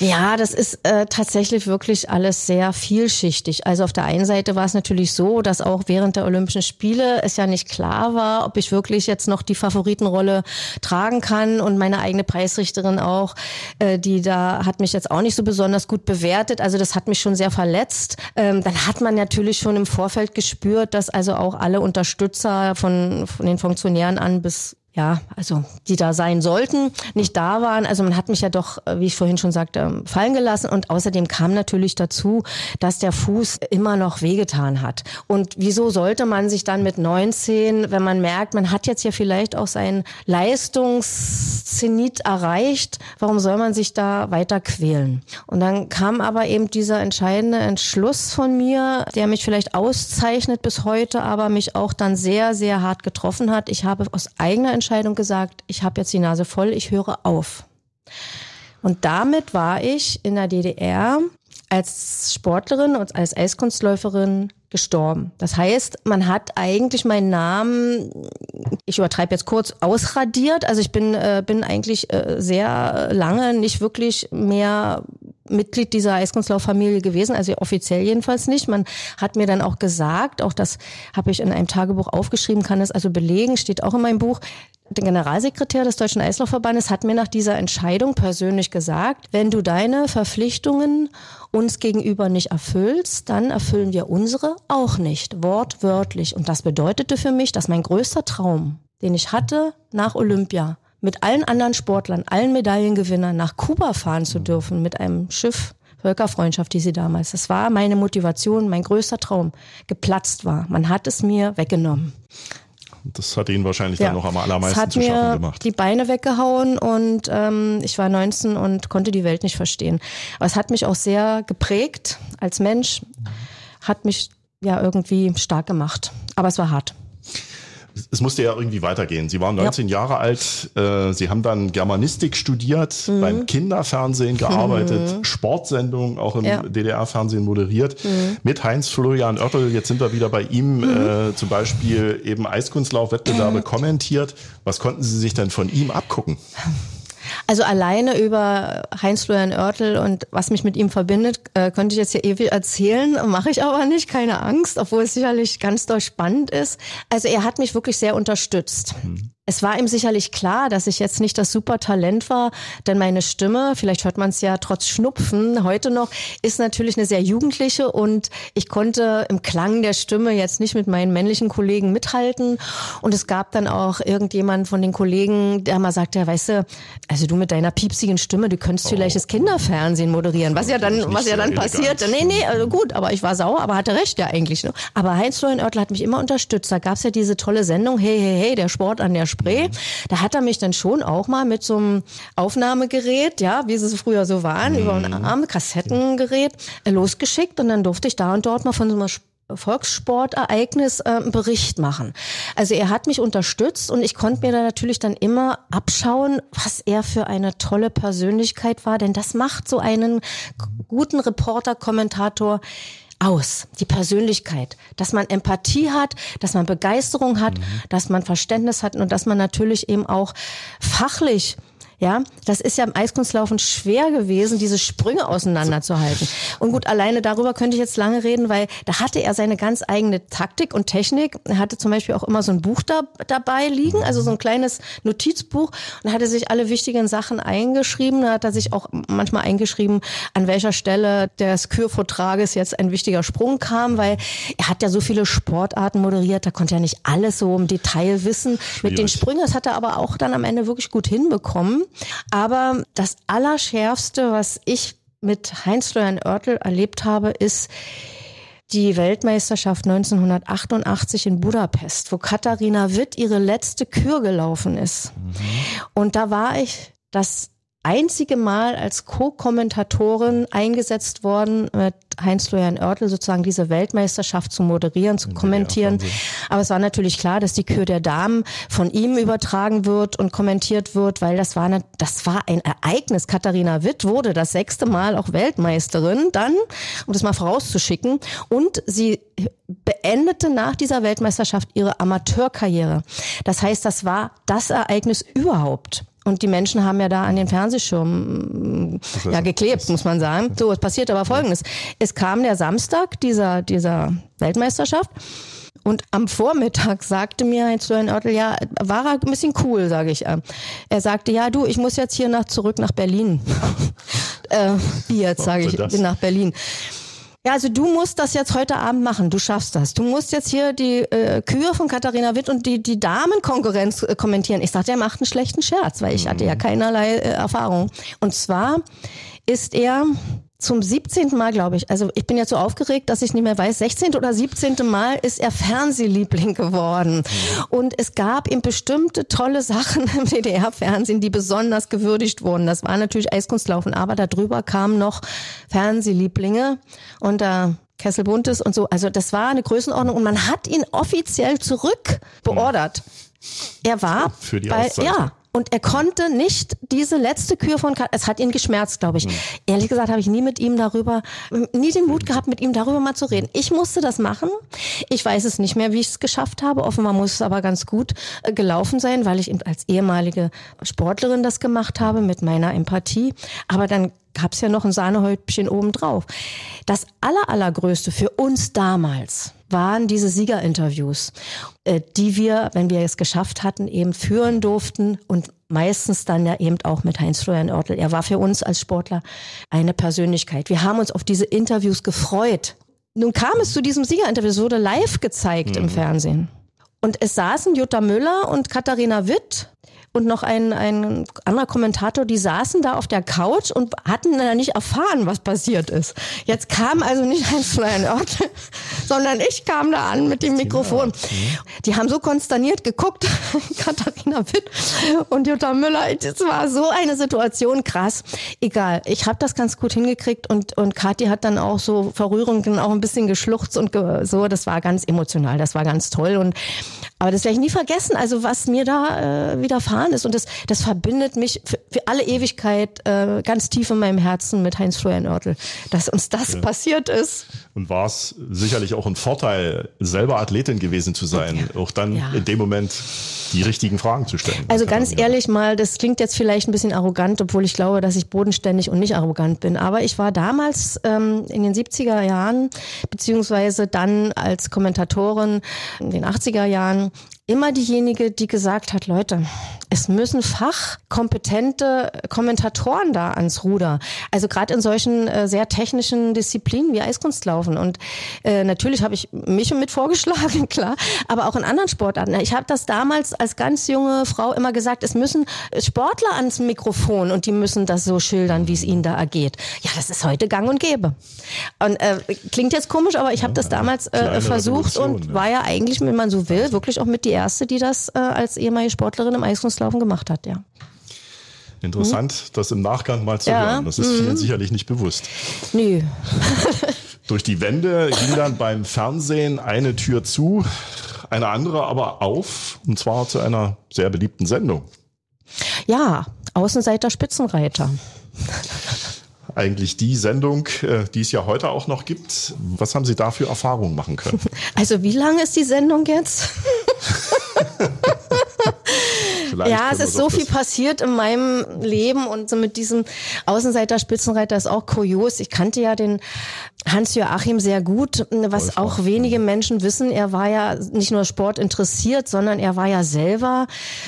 Ja, das ist äh, tatsächlich wirklich alles sehr vielschichtig. Also auf der einen Seite war es natürlich so, dass auch während der Olympischen Spiele es ja nicht klar war, ob ich wirklich jetzt noch die Favoritenrolle tragen kann und meine eigene Preisrichterin auch, äh, die da hat mich jetzt auch nicht so besonders gut bewertet. Also das hat mich schon sehr verletzt. Ähm, dann hat man natürlich schon im Vorfeld gespürt, dass also auch alle Unterstützer von, von den Funktionären an bis ja, also die da sein sollten, nicht da waren. Also man hat mich ja doch, äh, wie ich vorhin schon sagte, ähm, fallen gelassen. Und außerdem kam natürlich dazu, dass der Fuß immer noch wehgetan hat. Und wieso sollte man sich dann mit 19, wenn man merkt, man hat jetzt ja vielleicht auch seinen Leistungszenit erreicht, warum soll man sich da weiter quälen? Und dann kam aber eben dieser entscheidende Entschluss von mir, der mich vielleicht auszeichnet bis heute, aber mich auch dann sehr, sehr hart getroffen hat. Ich habe aus eigener Entscheidung gesagt, ich habe jetzt die Nase voll, ich höre auf. Und damit war ich in der DDR als Sportlerin und als Eiskunstläuferin gestorben. Das heißt, man hat eigentlich meinen Namen, ich übertreibe jetzt kurz, ausradiert. Also ich bin, äh, bin eigentlich äh, sehr lange nicht wirklich mehr Mitglied dieser Eiskunstlauffamilie gewesen, also offiziell jedenfalls nicht. Man hat mir dann auch gesagt, auch das habe ich in einem Tagebuch aufgeschrieben, kann es also belegen, steht auch in meinem Buch, der Generalsekretär des Deutschen Eislaufverbandes hat mir nach dieser Entscheidung persönlich gesagt, wenn du deine Verpflichtungen uns gegenüber nicht erfüllst, dann erfüllen wir unsere auch nicht, wortwörtlich. Und das bedeutete für mich, dass mein größter Traum, den ich hatte nach Olympia, mit allen anderen Sportlern, allen Medaillengewinnern nach Kuba fahren zu dürfen, mit einem Schiff, Völkerfreundschaft, die sie damals. Das war meine Motivation, mein größter Traum, geplatzt war. Man hat es mir weggenommen. Das hat Ihnen wahrscheinlich dann noch am allermeisten hat zu schaffen mir gemacht. die Beine weggehauen und ähm, ich war 19 und konnte die Welt nicht verstehen. Aber es hat mich auch sehr geprägt als Mensch, hat mich ja irgendwie stark gemacht. Aber es war hart. Es musste ja irgendwie weitergehen. Sie waren 19 ja. Jahre alt, äh, Sie haben dann Germanistik studiert, mhm. beim Kinderfernsehen gearbeitet, mhm. Sportsendungen auch im ja. DDR-Fernsehen moderiert, mhm. mit Heinz Florian Oertel. Jetzt sind wir wieder bei ihm, mhm. äh, zum Beispiel eben Eiskunstlauf-Wettbewerbe kommentiert. Was konnten Sie sich denn von ihm abgucken? Also alleine über Heinz-Florian Oertel und was mich mit ihm verbindet, äh, könnte ich jetzt hier ewig erzählen, mache ich aber nicht, keine Angst, obwohl es sicherlich ganz doll spannend ist. Also er hat mich wirklich sehr unterstützt. Mhm. Es war ihm sicherlich klar, dass ich jetzt nicht das super Talent war, denn meine Stimme, vielleicht hört man es ja trotz Schnupfen heute noch, ist natürlich eine sehr jugendliche und ich konnte im Klang der Stimme jetzt nicht mit meinen männlichen Kollegen mithalten. Und es gab dann auch irgendjemand von den Kollegen, der mal sagte, ja, weißt du, also du mit deiner piepsigen Stimme, du könntest oh. vielleicht das Kinderfernsehen moderieren, was ja dann, was ja dann passiert. Nee, nee, also gut, aber ich war sauer, aber hatte recht ja eigentlich. Ne? Aber Heinz-Florian Oertel hat mich immer unterstützt. Da gab's ja diese tolle Sendung, hey, hey, hey, der Sport an der Sport Spray. Da hat er mich dann schon auch mal mit so einem Aufnahmegerät, ja, wie sie früher so waren, mhm. über einen Arm, Kassettengerät, äh, losgeschickt und dann durfte ich da und dort mal von so einem Volkssportereignis äh, einen Bericht machen. Also er hat mich unterstützt und ich konnte mir da natürlich dann immer abschauen, was er für eine tolle Persönlichkeit war, denn das macht so einen guten Reporter, Kommentator aus, die Persönlichkeit, dass man Empathie hat, dass man Begeisterung hat, mhm. dass man Verständnis hat und dass man natürlich eben auch fachlich ja, das ist ja im Eiskunstlaufen schwer gewesen, diese Sprünge auseinanderzuhalten. Und gut, alleine darüber könnte ich jetzt lange reden, weil da hatte er seine ganz eigene Taktik und Technik. Er hatte zum Beispiel auch immer so ein Buch da, dabei liegen, also so ein kleines Notizbuch und hatte sich alle wichtigen Sachen eingeschrieben. Da hat er sich auch manchmal eingeschrieben, an welcher Stelle des Kürvortrages jetzt ein wichtiger Sprung kam, weil er hat ja so viele Sportarten moderiert, da konnte er nicht alles so im Detail wissen. Schwierig. Mit den Sprüngen, das hat er aber auch dann am Ende wirklich gut hinbekommen. Aber das Allerschärfste, was ich mit Heinz-Florian Oertel erlebt habe, ist die Weltmeisterschaft 1988 in Budapest, wo Katharina Witt ihre letzte Kür gelaufen ist. Mhm. Und da war ich das einzige Mal als Co-Kommentatorin eingesetzt worden, mit Heinz-Florian Oertel sozusagen diese Weltmeisterschaft zu moderieren, zu kommentieren. Aber es war natürlich klar, dass die Kür der Damen von ihm übertragen wird und kommentiert wird, weil das war, eine, das war ein Ereignis. Katharina Witt wurde das sechste Mal auch Weltmeisterin dann, um das mal vorauszuschicken. Und sie beendete nach dieser Weltmeisterschaft ihre Amateurkarriere. Das heißt, das war das Ereignis überhaupt. Und die Menschen haben ja da an den Fernsehschirmen ja, geklebt, muss man sagen. So, es passiert aber Folgendes. Es kam der Samstag dieser, dieser Weltmeisterschaft. Und am Vormittag sagte mir Heinz-Florian Oertel, ja, war er ein bisschen cool, sage ich. Er sagte, ja, du, ich muss jetzt hier nach, zurück nach Berlin. [laughs] äh, wie jetzt, sage ich, bin nach Berlin. Ja, also du musst das jetzt heute Abend machen. Du schaffst das. Du musst jetzt hier die äh, Kühe von Katharina Witt und die, die Damenkonkurrenz äh, kommentieren. Ich sagte, er macht einen schlechten Scherz, weil ich mhm. hatte ja mhm. keinerlei äh, Erfahrung. Und zwar ist er zum 17. Mal, glaube ich. Also ich bin jetzt so aufgeregt, dass ich nicht mehr weiß. 16. oder 17. Mal ist er Fernsehliebling geworden. Und es gab ihm bestimmte tolle Sachen im DDR-Fernsehen, die besonders gewürdigt wurden. Das war natürlich Eiskunstlaufen, aber darüber kamen noch Fernsehlieblinge und da Kessel Buntes und so. Also das war eine Größenordnung und man hat ihn offiziell zurück beordert. Er war für die bei, ja, und er konnte nicht diese letzte Kür von Kat es hat ihn geschmerzt, glaube ich. Mhm. Ehrlich gesagt habe ich nie mit ihm darüber, nie den Mut gehabt, mit ihm darüber mal zu reden. Ich musste das machen. Ich weiß es nicht mehr, wie ich es geschafft habe. Offenbar muss es aber ganz gut äh, gelaufen sein, weil ich als ehemalige Sportlerin das gemacht habe mit meiner Empathie. Aber dann gab es ja noch ein Sahnehäubchen obendrauf. Das aller, allergrößte für uns damals waren diese Siegerinterviews, äh, die wir, wenn wir es geschafft hatten, eben führen durften und meistens dann ja eben auch mit Heinz-Florian Oertel. Er war für uns als Sportler eine Persönlichkeit. Wir haben uns auf diese Interviews gefreut. Nun kam es zu diesem Siegerinterview, es wurde live gezeigt mhm. im Fernsehen. Und es saßen Jutta Müller und Katharina Witt und noch ein, ein anderer Kommentator, die saßen da auf der Couch und hatten dann nicht erfahren, was passiert ist. Jetzt kam also nicht ein Florian Ort, sondern ich kam da an mit dem Mikrofon. Die haben so konsterniert geguckt, [laughs] Katharina Witt und Jutta Müller. Das war so eine Situation, krass. Egal, ich habe das ganz gut hingekriegt und, und Kathi hat dann auch so verrührend auch ein bisschen geschluchzt und ge so. Das war ganz emotional, das war ganz toll. Und aber das werde ich nie vergessen, also was mir da äh, widerfahren ist. Und das, das verbindet mich für, für alle Ewigkeit äh, ganz tief in meinem Herzen mit Heinz-Florian Oertel, dass uns das ja. passiert ist. Und war es sicherlich auch ein Vorteil, selber Athletin gewesen zu sein, ja. auch dann ja. in dem Moment die richtigen Fragen zu stellen. Also ganz ehrlich mal, das klingt jetzt vielleicht ein bisschen arrogant, obwohl ich glaube, dass ich bodenständig und nicht arrogant bin. Aber ich war damals ähm, in den 70er Jahren, beziehungsweise dann als Kommentatorin in den 80er Jahren immer diejenige, die gesagt hat, Leute, es müssen fachkompetente Kommentatoren da ans Ruder. Also gerade in solchen äh, sehr technischen Disziplinen wie Eiskunstlaufen. Und äh, natürlich habe ich mich mit vorgeschlagen, [laughs] klar, aber auch in anderen Sportarten. Ich habe das damals als ganz junge Frau immer gesagt, es müssen Sportler ans Mikrofon und die müssen das so schildern, wie es ihnen da ergeht. Ja, das ist heute gang und gäbe. Und äh, klingt jetzt komisch, aber ich habe das damals äh, versucht und war ja eigentlich, wenn man so will, wirklich auch mit die erste, die das äh, als ehemalige Sportlerin im Eiskunstlaufen gemacht hat, ja. Interessant, mhm. das im Nachgang mal zu ja. hören. Das ist mhm. vielen sicherlich nicht bewusst. Nö. [laughs] Durch die Wände ging dann beim Fernsehen eine Tür zu, eine andere aber auf, und zwar zu einer sehr beliebten Sendung. Ja, Außenseiter Spitzenreiter eigentlich die Sendung, äh, die es ja heute auch noch gibt. Was haben Sie da für Erfahrungen machen können? [laughs] Also wie lange ist die Sendung jetzt? Ja, es ist so viel passiert in meinem Leben und so mit diesem Außenseiter, Spitzenreiter ist auch kurios. Ich kannte ja den Hans-Joachim sehr gut, was auch wenige Menschen wissen. Er war ja nicht nur Sport interessiert, sondern er war ja selber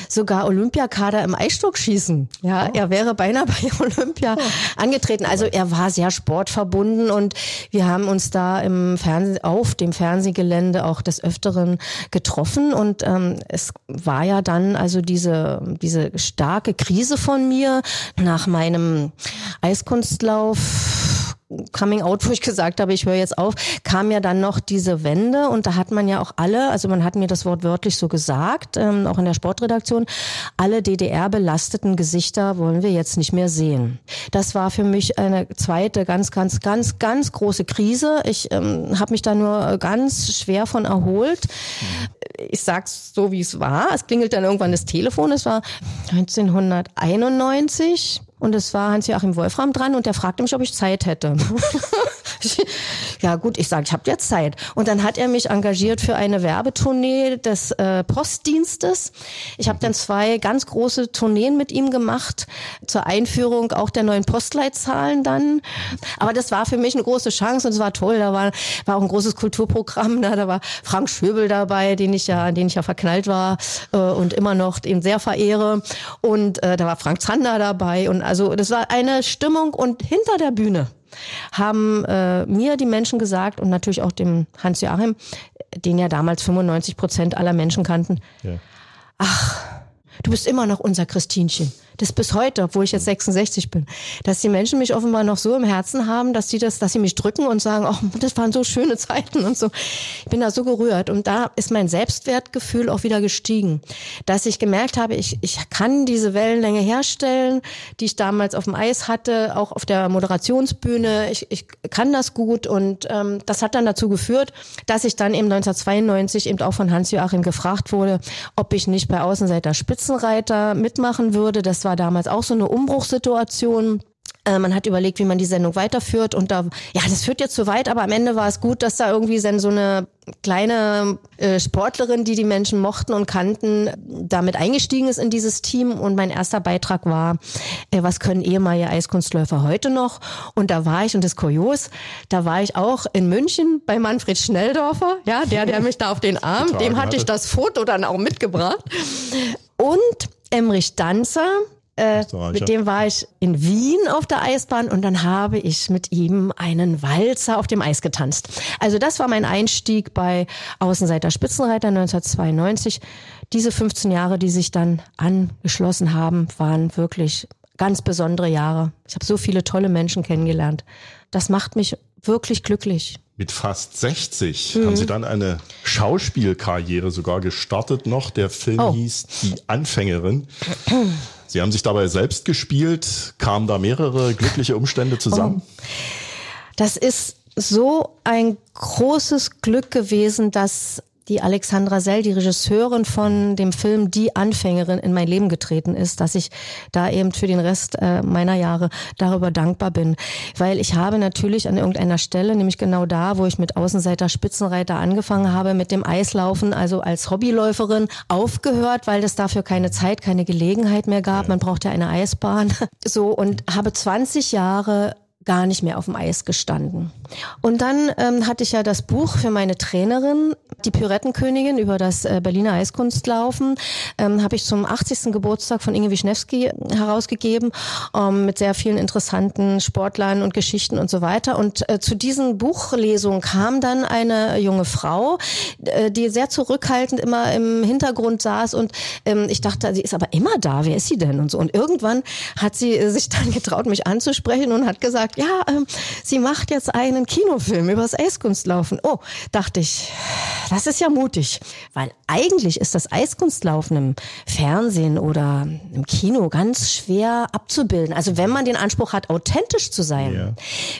sogar Olympiakader im Eisstockschießen. Ja, oh. er wäre beinahe [laughs] bei Olympia oh. angetreten. Also er war sehr sportverbunden und wir haben uns da im Fernsehen, auf dem Fernsehgelände auch des Öfteren getroffen und ähm, es war ja dann also diese, diese starke Krise von mir nach meinem Eiskunstlauf Coming Out, wo ich gesagt habe, ich höre jetzt auf, kam ja dann noch diese Wende und da hat man ja auch alle, also man hat mir das Wort wörtlich so gesagt, ähm, auch in der Sportredaktion, alle DDR-belasteten Gesichter wollen wir jetzt nicht mehr sehen. Das war für mich eine zweite ganz, ganz, ganz, ganz große Krise. Ich ähm, habe mich da nur ganz schwer von erholt. Ich sag's so, wie es war. Es klingelt dann irgendwann das Telefon. Es war 1991 und es war Hans-Joachim Wolfram dran und der fragte mich, ob ich Zeit hätte. [laughs] ja gut, ich sage, ich habe jetzt Zeit. Und dann hat er mich engagiert für eine Werbetournee des äh, Postdienstes. Ich habe dann zwei ganz große Tourneen mit ihm gemacht zur Einführung auch der neuen Postleitzahlen dann. Aber das war für mich eine große Chance und es war toll. Da war, war auch ein großes Kulturprogramm. Da, da war Frank Schöbel dabei, den ich ja, an den ich ja verknallt war äh, und immer noch ihn sehr verehre. Und äh, da war Frank Zander dabei und also das war eine Stimmung und hinter der Bühne haben äh, mir die Menschen gesagt und natürlich auch dem Hans-Joachim, den ja damals 95 Prozent aller Menschen kannten, ja. ach, du bist immer noch unser Christinchen das bis heute, obwohl ich jetzt 66 bin, dass die Menschen mich offenbar noch so im Herzen haben, dass sie das, dass sie mich drücken und sagen, oh, das waren so schöne Zeiten und so. Ich bin da so gerührt und da ist mein Selbstwertgefühl auch wieder gestiegen, dass ich gemerkt habe, ich, ich kann diese Wellenlänge herstellen, die ich damals auf dem Eis hatte, auch auf der Moderationsbühne. Ich, ich kann das gut und ähm, das hat dann dazu geführt, dass ich dann eben 1992 eben auch von Hans-Joachim gefragt wurde, ob ich nicht bei Außenseiter Spitzenreiter mitmachen würde. Das war war damals auch so eine Umbruchssituation. Äh, man hat überlegt, wie man die Sendung weiterführt und da, ja, das führt jetzt zu weit, aber am Ende war es gut, dass da irgendwie so eine kleine äh, Sportlerin, die die Menschen mochten und kannten, damit eingestiegen ist in dieses Team und mein erster Beitrag war, äh, was können ehemalige Eiskunstläufer heute noch? Und da war ich, und das Kurios, da war ich auch in München bei Manfred Schnelldorfer, ja, der, der mich da auf den Arm, dem hatte ich das Foto dann auch mitgebracht. Und Emrich Danzer, äh, mit dem war ich in Wien auf der Eisbahn und dann habe ich mit ihm einen Walzer auf dem Eis getanzt. Also das war mein Einstieg bei Außenseiter Spitzenreiter 1992. Diese 15 Jahre, die sich dann angeschlossen haben, waren wirklich ganz besondere Jahre. Ich habe so viele tolle Menschen kennengelernt. Das macht mich wirklich glücklich. Mit fast 60 mhm. haben Sie dann eine Schauspielkarriere sogar gestartet noch. Der Film oh. hieß Die Anfängerin. Sie haben sich dabei selbst gespielt. Kamen da mehrere glückliche Umstände zusammen? Oh. Das ist so ein großes Glück gewesen, dass die Alexandra Sell, die Regisseurin von dem Film Die Anfängerin in mein Leben getreten ist, dass ich da eben für den Rest äh, meiner Jahre darüber dankbar bin. Weil ich habe natürlich an irgendeiner Stelle, nämlich genau da, wo ich mit Außenseiter Spitzenreiter angefangen habe, mit dem Eislaufen, also als Hobbyläuferin, aufgehört, weil es dafür keine Zeit, keine Gelegenheit mehr gab. Man braucht ja eine Eisbahn. [laughs] So, und habe 20 Jahre gar nicht mehr auf dem Eis gestanden. Und dann ähm, hatte ich ja das Buch für meine Trainerin, die Pyrettenkönigin, über das äh, Berliner Eiskunstlaufen, ähm, habe ich zum 80. Geburtstag von Inge Wischnewski herausgegeben, ähm, mit sehr vielen interessanten Sportlern und Geschichten und so weiter. Und äh, zu diesen Buchlesungen kam dann eine junge Frau, äh, die sehr zurückhaltend immer im Hintergrund saß und ähm, ich dachte, sie ist aber immer da, wer ist sie denn und so. Und irgendwann hat sie äh, sich dann getraut, mich anzusprechen und hat gesagt, ja, ähm, sie macht jetzt einen Kinofilm über das Eiskunstlaufen. Oh, dachte ich, das ist ja mutig, weil eigentlich ist das Eiskunstlaufen im Fernsehen oder im Kino ganz schwer abzubilden. Also wenn man den Anspruch hat, authentisch zu sein, ja.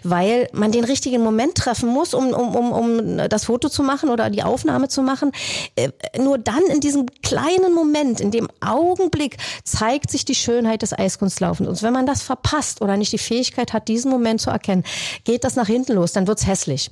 weil man den richtigen Moment treffen muss, um, um, um, um das Foto zu machen oder die Aufnahme zu machen. Äh, nur dann in diesem kleinen Moment, in dem Augenblick zeigt sich die Schönheit des Eiskunstlaufens. Und wenn man das verpasst oder nicht die Fähigkeit hat, diesen Moment Moment zu erkennen. Geht das nach hinten los, dann wird's hässlich.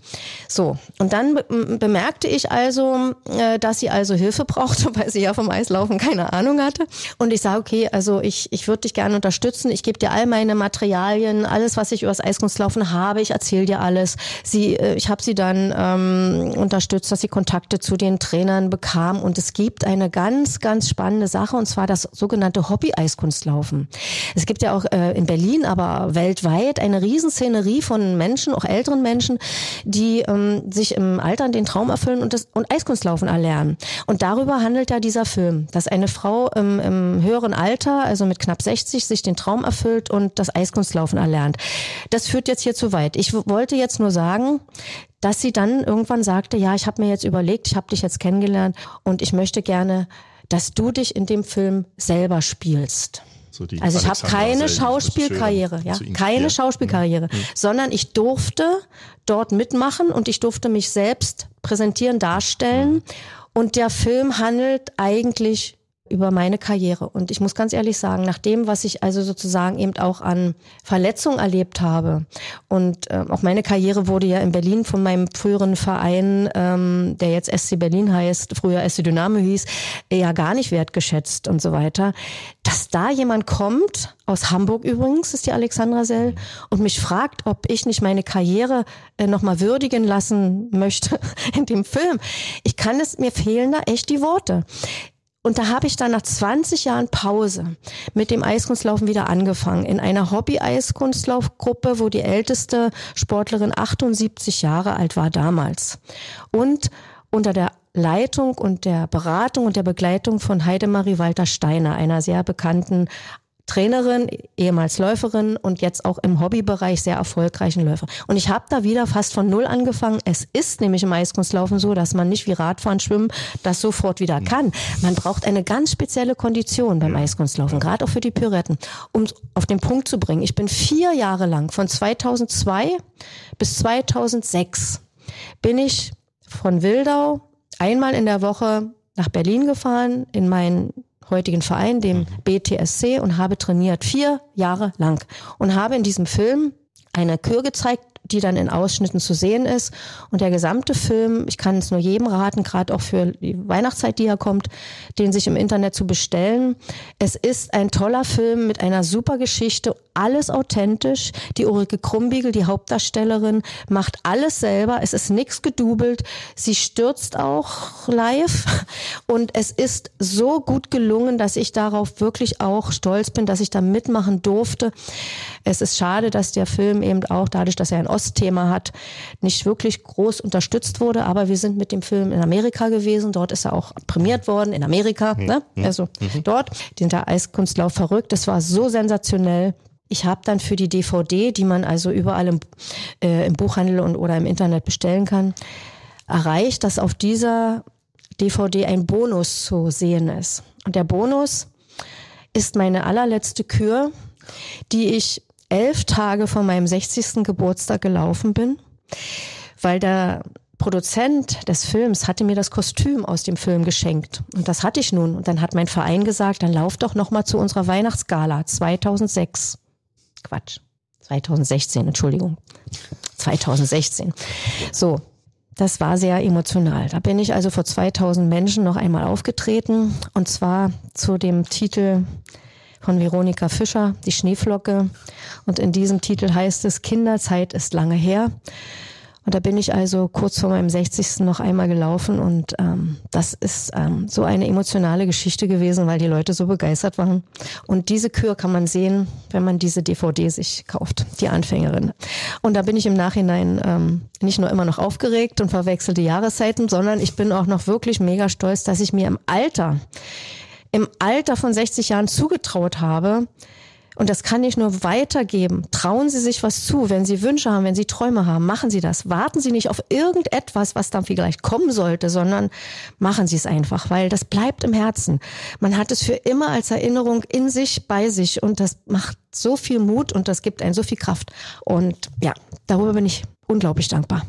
So, und dann bemerkte ich also, äh, dass sie also Hilfe [laughs] brauchte, weil sie ja vom Eislaufen keine Ahnung hatte. Und ich sage, okay, also ich, ich würde dich gerne unterstützen. Ich gebe dir all meine Materialien, alles, was ich über das Eiskunstlaufen habe. Ich erzähle dir alles. Sie, äh, ich habe sie dann ähm, unterstützt, dass sie Kontakte zu den Trainern bekam. Und es gibt eine ganz, ganz spannende Sache, und zwar das sogenannte Hobby-Eiskunstlaufen. Es gibt ja auch äh, in Berlin, aber weltweit eine riesen Riesenszenerie von Menschen, auch älteren Menschen, die ähm, sich im Alter den Traum erfüllen und, das, und Eiskunstlaufen erlernen. Und darüber handelt ja dieser Film, dass eine Frau im, im höheren Alter, also mit knapp 60, sich den Traum erfüllt und das Eiskunstlaufen erlernt. Das führt jetzt hier zu weit. Ich wollte jetzt nur sagen, dass sie dann irgendwann sagte, ja, ich habe mir jetzt überlegt, ich habe dich jetzt kennengelernt und ich möchte gerne, dass du dich in dem Film selber spielst. So also ich habe keine Schauspielkarriere, ja, keine Schauspielkarriere, mhm. sondern ich durfte dort mitmachen und ich durfte mich selbst präsentieren, darstellen. Mhm. Und der Film handelt eigentlich über meine Karriere. Und ich muss ganz ehrlich sagen, nach dem, was ich also sozusagen eben auch an Verletzungen erlebt habe und äh, auch meine Karriere wurde ja in Berlin von meinem früheren Verein, ähm, der jetzt SC Berlin heißt, früher SC Dynamo hieß, ja gar nicht wertgeschätzt und so weiter. Dass da jemand kommt, aus Hamburg übrigens ist die Alexandra Sell, und mich fragt, ob ich nicht meine Karriere äh, nochmal würdigen lassen möchte [laughs] in dem Film. Ich kann es, mir fehlen da echt die Worte. Und da habe ich dann nach 20 Jahren Pause mit dem Eiskunstlaufen wieder angefangen. In einer Hobby-Eiskunstlaufgruppe, wo die älteste Sportlerin 78 Jahre alt war damals. Und unter der Leitung und der Beratung und der Begleitung von Heidemarie Walter Steiner, einer sehr bekannten Trainerin, ehemals Läuferin und jetzt auch im Hobbybereich sehr erfolgreichen Läufer. Und ich habe da wieder fast von null angefangen. Es ist nämlich im Eiskunstlaufen so, dass man nicht wie Radfahren, Schwimmen das sofort wieder kann. Man braucht eine ganz spezielle Kondition beim Eiskunstlaufen, gerade auch für die Pyretten, um auf den Punkt zu bringen. Ich bin vier Jahre lang, von 2002 bis 2006, bin ich von Wildau einmal in der Woche nach Berlin gefahren, in meinen heutigen Verein, dem mhm. BTSC, und habe trainiert vier Jahre lang und habe in diesem Film eine Kür gezeigt, die dann in Ausschnitten zu sehen ist. Und der gesamte Film, ich kann es nur jedem raten, gerade auch für die Weihnachtszeit, die ja kommt, den sich im Internet zu bestellen. Es ist ein toller Film mit einer super Geschichte, alles authentisch. Die Ulrike Krumbiegel, die Hauptdarstellerin, macht alles selber. Es ist nichts gedubelt. Sie stürzt auch live. Und es ist so gut gelungen, dass ich darauf wirklich auch stolz bin, dass ich da mitmachen durfte. Es ist schade, dass der Film eben auch dadurch, dass er ein Ostthema hat, nicht wirklich groß unterstützt wurde. Aber wir sind mit dem Film in Amerika gewesen. Dort ist er auch prämiert worden, in Amerika. Mhm. Ne? Also mhm. dort. Den der Eiskunstlauf verrückt. Das war so sensationell. ich habe dann für die DVD, die man also überall im, äh, im Buchhandel und oder im Internet bestellen kann, erreicht, dass auf dieser DVD ein Bonus zu sehen ist. Und der Bonus ist meine allerletzte Kür, die ich elf Tage vor meinem 60. Geburtstag gelaufen bin, weil der Produzent des Films hatte mir das Kostüm aus dem Film geschenkt und das hatte ich nun und dann hat mein Verein gesagt, dann lauf doch noch mal zu unserer Weihnachtsgala 2006. Quatsch. 2016, Entschuldigung. 2016. So, das war sehr emotional. Da bin ich also vor 2000 Menschen noch einmal aufgetreten und zwar zu dem Titel von Veronika Fischer, Die Schneeflocke. Und in diesem Titel heißt es, Kinderzeit ist lange her. Und da bin ich also kurz vor meinem 60. noch einmal gelaufen und ähm, das ist ähm, so eine emotionale Geschichte gewesen, weil die Leute so begeistert waren. Und diese Kür kann man sehen, wenn man diese DVD sich kauft, die Anfängerin. Und da bin ich im Nachhinein ähm, nicht nur immer noch aufgeregt und verwechsel die Jahreszeiten, sondern ich bin auch noch wirklich mega stolz, dass ich mir im Alter, im Alter von 60 Jahren zugetraut habe, und das kann ich nur weitergeben. Trauen Sie sich was zu, wenn Sie Wünsche haben, wenn Sie Träume haben, machen Sie das. Warten Sie nicht auf irgendetwas, was dann vielleicht kommen sollte, sondern machen Sie es einfach, weil das bleibt im Herzen. Man hat es für immer als Erinnerung in sich, bei sich und das macht so viel Mut und das gibt einen so viel Kraft. Und ja, darüber bin ich unglaublich dankbar.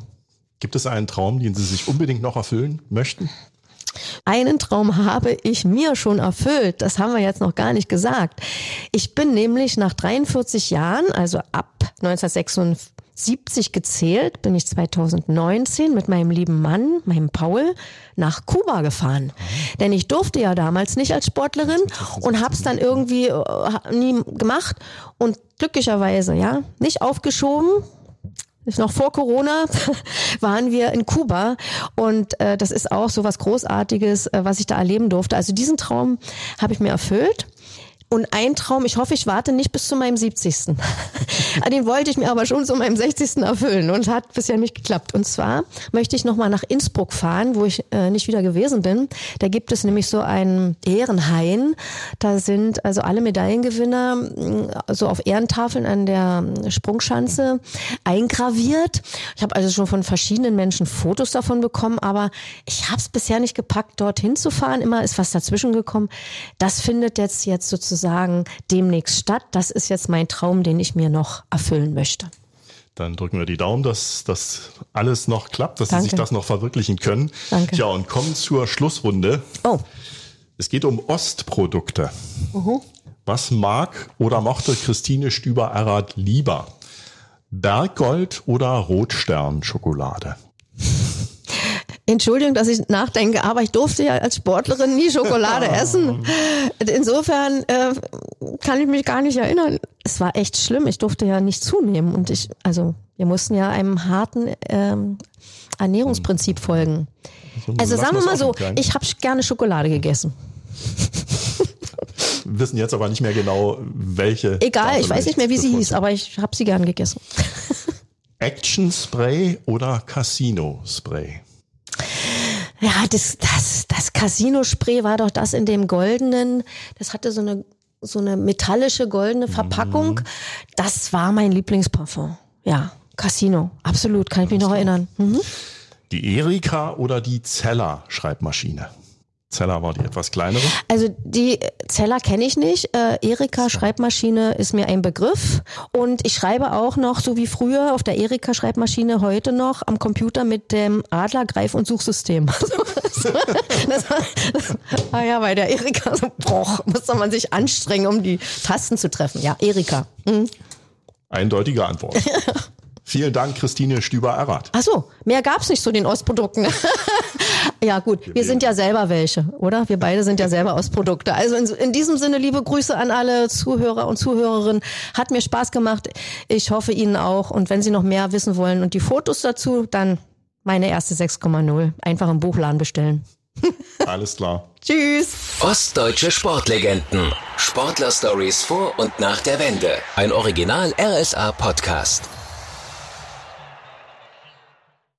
Gibt es einen Traum, den Sie sich unbedingt noch erfüllen möchten? Einen Traum habe ich mir schon erfüllt. Das haben wir jetzt noch gar nicht gesagt. Ich bin nämlich nach 43 Jahren, also ab 1976 gezählt, bin ich 2019 mit meinem lieben Mann, meinem Paul, nach Kuba gefahren. Denn ich durfte ja damals nicht als Sportlerin und hab's dann irgendwie äh, nie gemacht und glücklicherweise, ja, nicht aufgeschoben, noch vor Corona [laughs] waren wir in Kuba und äh, das ist auch so was Großartiges, äh, was ich da erleben durfte. Also diesen Traum habe ich mir erfüllt. Und ein Traum, ich hoffe, ich warte nicht bis zu meinem 70. [laughs] Den wollte ich mir aber schon zu meinem 60. erfüllen und hat bisher nicht geklappt. Und zwar möchte ich nochmal nach Innsbruck fahren, wo ich äh, nicht wieder gewesen bin. Da gibt es nämlich so einen Ehrenhain. Da sind also alle Medaillengewinner äh, so auf Ehrentafeln an der Sprungschanze eingraviert. Ich habe also schon von verschiedenen Menschen Fotos davon bekommen, aber ich habe es bisher nicht gepackt, dorthin zu fahren. Immer ist was dazwischen gekommen. Das findet jetzt jetzt sozusagen sozusagen demnächst statt. Das ist jetzt mein Traum, den ich mir noch erfüllen möchte. Dann drücken wir die Daumen, dass das alles noch klappt, dass Danke. Sie sich das noch verwirklichen können. Danke. Ja, und kommen zur Schlussrunde. Oh. Es geht um Ostprodukte. Uh-huh. Was mag oder mochte Christine Stüber-Errath lieber? Berggold oder Rotstern-Schokolade? Entschuldigung, dass ich nachdenke, aber ich durfte ja als Sportlerin nie Schokolade [laughs] essen. Insofern äh, kann ich mich gar nicht erinnern. Es war echt schlimm. Ich durfte ja nicht zunehmen und ich, also wir mussten ja einem harten ähm, Ernährungsprinzip hm. folgen. Also sagen wir mal so, ich habe gerne Schokolade gegessen. [laughs] Wissen jetzt aber nicht mehr genau, welche. Egal, ich weiß nicht mehr, wie sie hieß, aber ich habe sie gern gegessen. [laughs] Action Spray oder Casino Spray? Ja, das, das, das Casino-Spray war doch das in dem goldenen, das hatte so eine, so eine metallische goldene Verpackung. Mhm. Das war mein Lieblingsparfum. Ja, Casino. Absolut, kann ich mich noch erinnern. Mhm. Die Erika oder die Zeller Schreibmaschine? Zeller war die etwas kleinere? Also die Zeller kenne ich nicht. Äh, Erika Schreibmaschine ist mir ein Begriff. Und ich schreibe auch noch, so wie früher, auf der Erika Schreibmaschine heute noch am Computer mit dem Adler, Greif- und Suchsystem. [laughs] das, war, das, ah ja, bei der Erika so, boah, musste man sich anstrengen, um die Tasten zu treffen. Ja, Erika. Mhm. Eindeutige Antwort. [laughs] Vielen Dank, Christine Stüber-Errath. Ach so, mehr gab's nicht zu den Ostprodukten. [laughs] ja gut, wir sind ja selber welche, oder? Wir beide sind ja [laughs] selber Ostprodukte. Also in, in, diesem Sinne liebe Grüße an alle Zuhörer und Zuhörerinnen. Hat mir Spaß gemacht. Ich hoffe Ihnen auch. Und wenn Sie noch mehr wissen wollen und die Fotos dazu, dann meine erste 6,0. Einfach im Buchladen bestellen. [laughs] Alles klar. Tschüss. Ostdeutsche Sportlegenden. Sportler-Stories vor und nach der Wende. Ein Original RSA-Podcast.